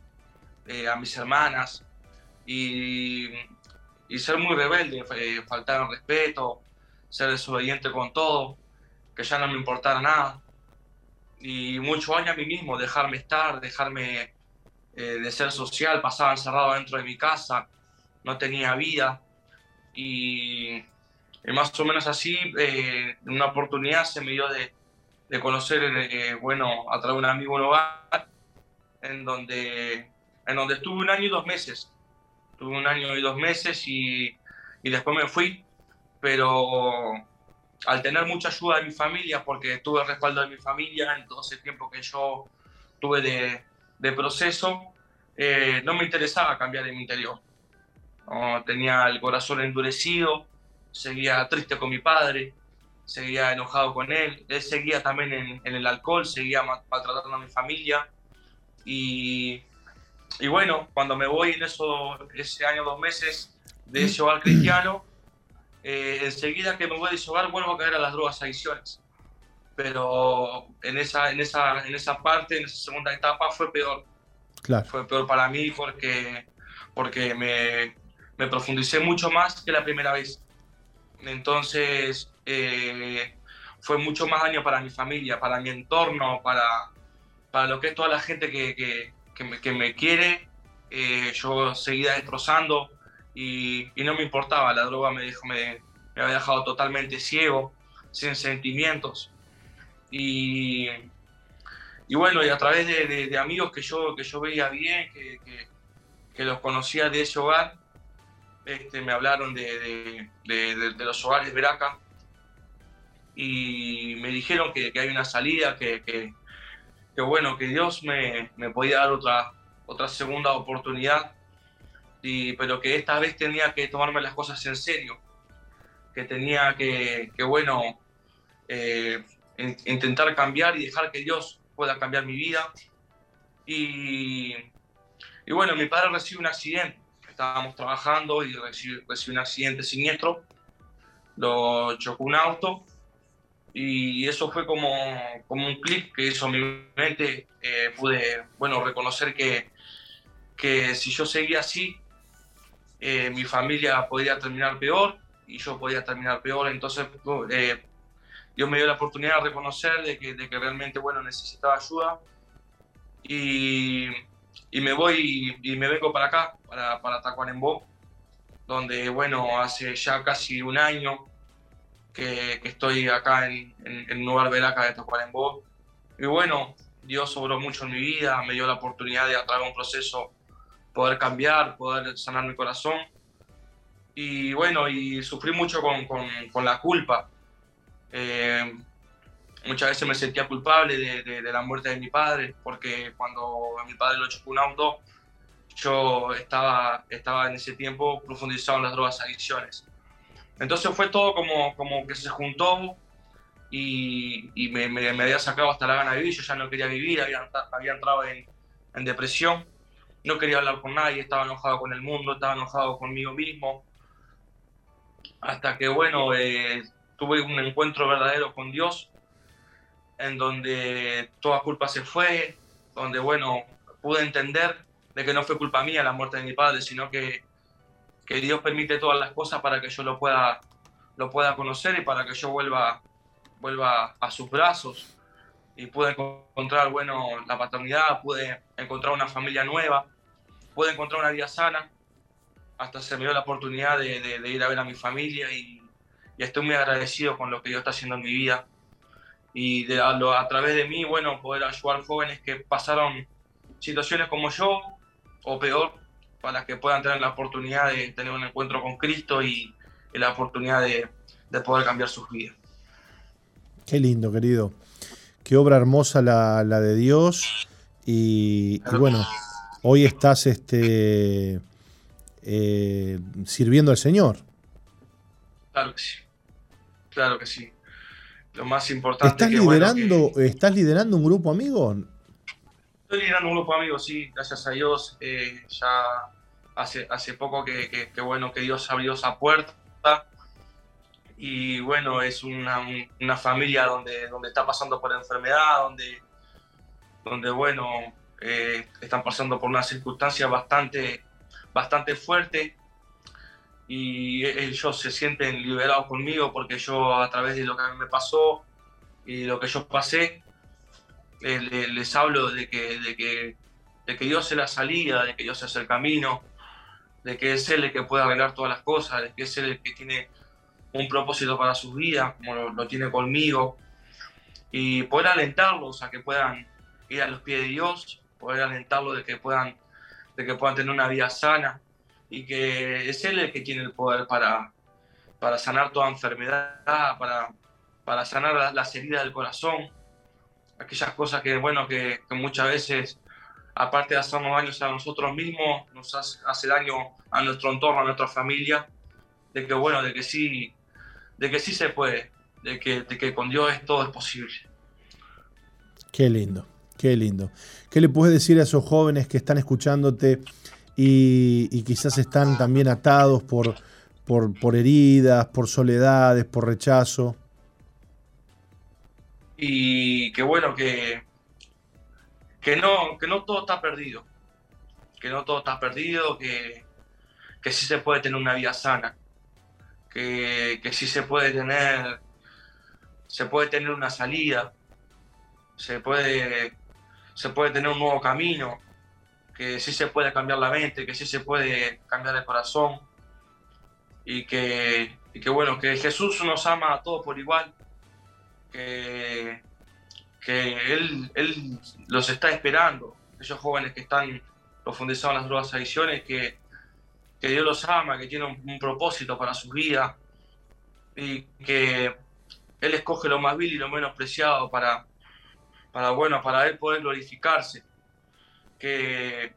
eh, a mis hermanas y, y ser muy rebelde, faltar el respeto, ser desobediente con todo, que ya no me importara nada. Y muchos años a mí mismo, dejarme estar, dejarme de ser social, pasaba encerrado dentro de mi casa, no tenía vida. Y, más o menos así, una oportunidad se me dio de, de conocer, eh, bueno, a través de un amigo hogar, en donde, en donde estuve un año y dos meses tuve un año y dos meses y, y después me fui, pero al tener mucha ayuda de mi familia, porque tuve el respaldo de mi familia en todo ese tiempo que yo tuve de, de proceso, eh, no me interesaba cambiar de mi interior. Tenía el corazón endurecido, seguía triste con mi padre, seguía enojado con él, él seguía también en, en el alcohol, seguía ma- maltratando a mi familia. Y, y bueno, cuando me voy en eso, ese año, dos meses de ese hogar cristiano, eh, enseguida que me voy de ese hogar vuelvo a caer a las drogas adicciones. Pero en esa, en, esa, en esa parte, en esa segunda etapa, fue peor. Claro. Fue peor para mí porque, porque me, me profundicé mucho más que la primera vez. Entonces, eh, fue mucho más daño para mi familia, para mi entorno, para, para lo que es toda la gente que, que, que me, que me quiere. Eh, yo seguía destrozando y, y no me importaba. La droga me, dejó, me, me había dejado totalmente ciego, sin sentimientos. Y, y bueno, y a través de, de- de amigos que yo, que yo veía bien, que, que- que los conocía de ese hogar, este, me hablaron de, de- los hogares Veraca y me dijeron que, que hay una salida, que, que- que bueno, que Dios me, me podía dar otra, otra segunda oportunidad, y, pero que esta vez tenía que tomarme las cosas en serio, que tenía que, bueno, eh, in- intentar cambiar y dejar que Dios pueda cambiar mi vida. Y, y bueno, mi padre recibe un accidente. Estábamos trabajando y recibe, recibe un accidente siniestro. Lo chocó un auto. Y eso fue como, como un clic que hizo mi mente. Eh, pude, bueno, reconocer que, que si yo seguía así, eh, mi familia podría terminar peor y yo podía terminar peor. Entonces, eh, Dios me dio la oportunidad de reconocer de que, de que realmente, bueno, necesitaba ayuda. Y, y me voy y, y me vengo para acá, para, para Tacuarembó, donde, bueno, hace ya casi un año que, que estoy acá en, en, en un lugar de Tacuarembó. Y bueno, Dios sobró mucho en mi vida, me dio la oportunidad de a través de un proceso poder cambiar, poder sanar mi corazón. Y bueno, y sufrí mucho con, con, con la culpa. Eh, muchas veces me sentía culpable de, de- de la muerte de mi padre, porque cuando a mi padre lo chocó un auto, yo estaba, estaba en ese tiempo profundizado en las drogas adicciones. Entonces fue todo como, como que se juntó y, y me, me- me había sacado hasta la gana de vivir, yo ya no quería vivir, había, había entrado en, en depresión, no quería hablar con nadie, estaba enojado con el mundo, estaba enojado conmigo mismo, hasta que bueno, eh, tuve un encuentro verdadero con Dios, en donde toda culpa se fue, donde bueno, pude entender de que no fue culpa mía la muerte de mi padre, sino que, que Dios permite todas las cosas para que yo lo pueda, lo pueda conocer y para que yo vuelva, vuelva a sus brazos. Y pude encontrar, bueno, la paternidad, pude encontrar una familia nueva, pude encontrar una vida sana. Hasta se me dio la oportunidad de, de- de ir a ver a mi familia y, y estoy muy agradecido con lo que Dios está haciendo en mi vida. Y de, a, lo- a través de mí, bueno, poder ayudar jóvenes que pasaron situaciones como yo o peor, para que puedan tener la oportunidad de tener un encuentro con Cristo y, y la oportunidad de, de poder cambiar sus vidas. Qué lindo, querido. Qué obra hermosa la, la de Dios. Y, y bueno, hoy estás este, eh, sirviendo al Señor. Claro que sí. Claro que sí. Lo más importante ¿Estás que, bueno, liderando, ¿Estás liderando un grupo amigo? Estoy liderando un grupo de amigos, sí, gracias a Dios. eh, ya hace, hace poco que, que- bueno, que Dios abrió esa puerta. Y bueno, es una, un- una familia donde, donde está pasando por enfermedad, donde, donde bueno, eh, están pasando por una circunstancia bastante, bastante fuerte. Y ellos se sienten liberados conmigo porque yo a través de lo que me pasó y lo que yo pasé, eh, le- les hablo de que, de, que, de que Dios es la salida, de que Dios es el camino, de que es Él el que puede arreglar todas las cosas, de que es Él el que tiene un propósito para sus vidas, como lo, lo tiene conmigo, y poder alentarlos a que puedan ir a los pies de Dios, poder alentarlos de que puedan, de que puedan tener una vida sana, y que es Él el que tiene el poder para, para sanar toda enfermedad, para, para sanar la- las heridas del corazón, aquellas cosas que, bueno, que, muchas veces, aparte de hacernos daños a nosotros mismos, nos hace, daño a nuestro entorno, a nuestra familia, de que, bueno, de que sí, de que sí se puede, de que, de que con Dios todo es posible. Qué lindo, qué lindo. ¿Qué le puedes decir a esos jóvenes que están escuchándote y, y quizás están también atados por, por, por heridas, por soledades, por rechazo? Y que bueno, que, que, no, que no todo está perdido, que no todo está perdido, que, que sí se puede tener una vida sana, que, que sí se puede tener, se puede tener una salida, se puede, se puede tener un nuevo camino, que sí se puede cambiar la mente, que sí se puede cambiar el corazón y que, y que bueno, que Jesús nos ama a todos por igual, que, que él, él los está esperando, esos jóvenes que están profundizados en las drogas adicciones, que, que Dios los ama, que tiene un, propósito para su vida y que Él escoge lo más vil y lo menos preciado para, para, bueno, para Él poder glorificarse. Que,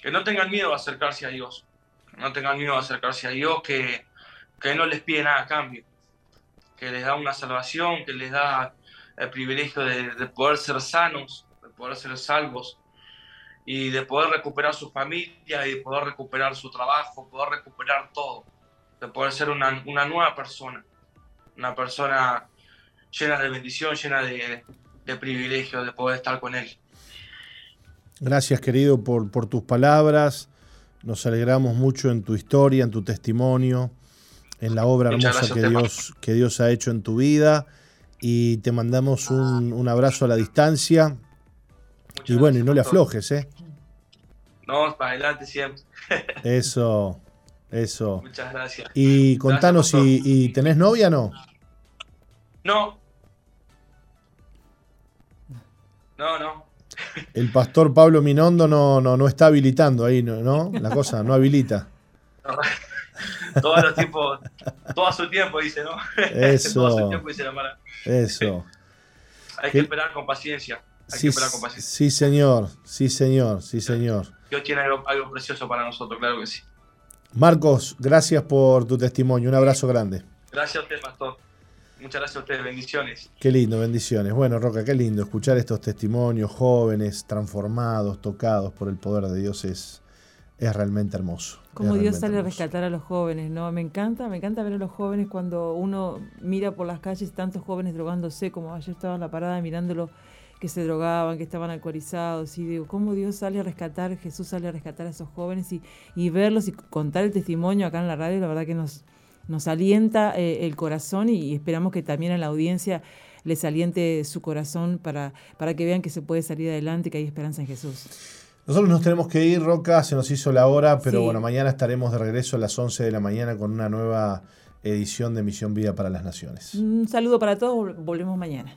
que no tengan miedo a acercarse a Dios, no tengan miedo a acercarse a Dios, que, que no les pide nada a cambio, que les da una salvación, que les da el privilegio de, de poder ser sanos, de poder ser salvos y de poder recuperar su familia y de poder recuperar su trabajo, poder recuperar todo, de poder ser una, una nueva persona, una persona llena de bendición, llena de, de privilegio, de poder estar con Él. Gracias, querido, por, por tus palabras. Nos alegramos mucho en tu historia, en tu testimonio, en la obra Muchas hermosa que. Dios, que Dios ha hecho en tu vida. Y te mandamos un, un abrazo a la distancia. y bueno, y no le aflojes, ¿eh? No, para adelante siempre. Eso, eso. Muchas gracias. Y contanos, Gracias, ¿y, y tenés novia o no? No. No, no. El pastor Pablo Minondo no, no, no está habilitando ahí, ¿no? ¿no? La cosa, no habilita. Todos los tiempos, todo su tiempo, dice, ¿no? Eso. todo a su tiempo, dice la mala. Eso. Hay que esperar con paciencia. Hay Sí, que esperar con paciencia. sí, señor, sí, señor, sí, señor. Dios tiene algo, algo precioso para nosotros, claro que sí. Marcos, gracias por tu testimonio. Un abrazo grande. Gracias a usted, pastor. Muchas gracias a ustedes. Bendiciones. Qué lindo, bendiciones. Bueno, Roca, qué lindo escuchar estos testimonios jóvenes, transformados, tocados por el poder de Dios. Es, es realmente hermoso. Como Dios sale a rescatar a los jóvenes, ¿no? Me encanta, me encanta ver a los jóvenes cuando uno mira por las calles tantos jóvenes drogándose, como ayer estaba en la parada mirándolo que se drogaban, que estaban alcoholizados, y digo, cómo Dios sale a rescatar, Jesús sale a rescatar a esos jóvenes y, y verlos y contar el testimonio acá en la radio, la verdad que nos, nos alienta eh, el corazón y, y esperamos que también a la audiencia les aliente su corazón para, para que vean que se puede salir adelante, que hay esperanza en Jesús. Nosotros nos tenemos que ir, Roca, se nos hizo la hora, pero Sí. bueno, mañana estaremos de regreso a las 11 de la mañana con una nueva edición de Misión Vida para las Naciones. Un saludo para todos, vol- volvemos mañana.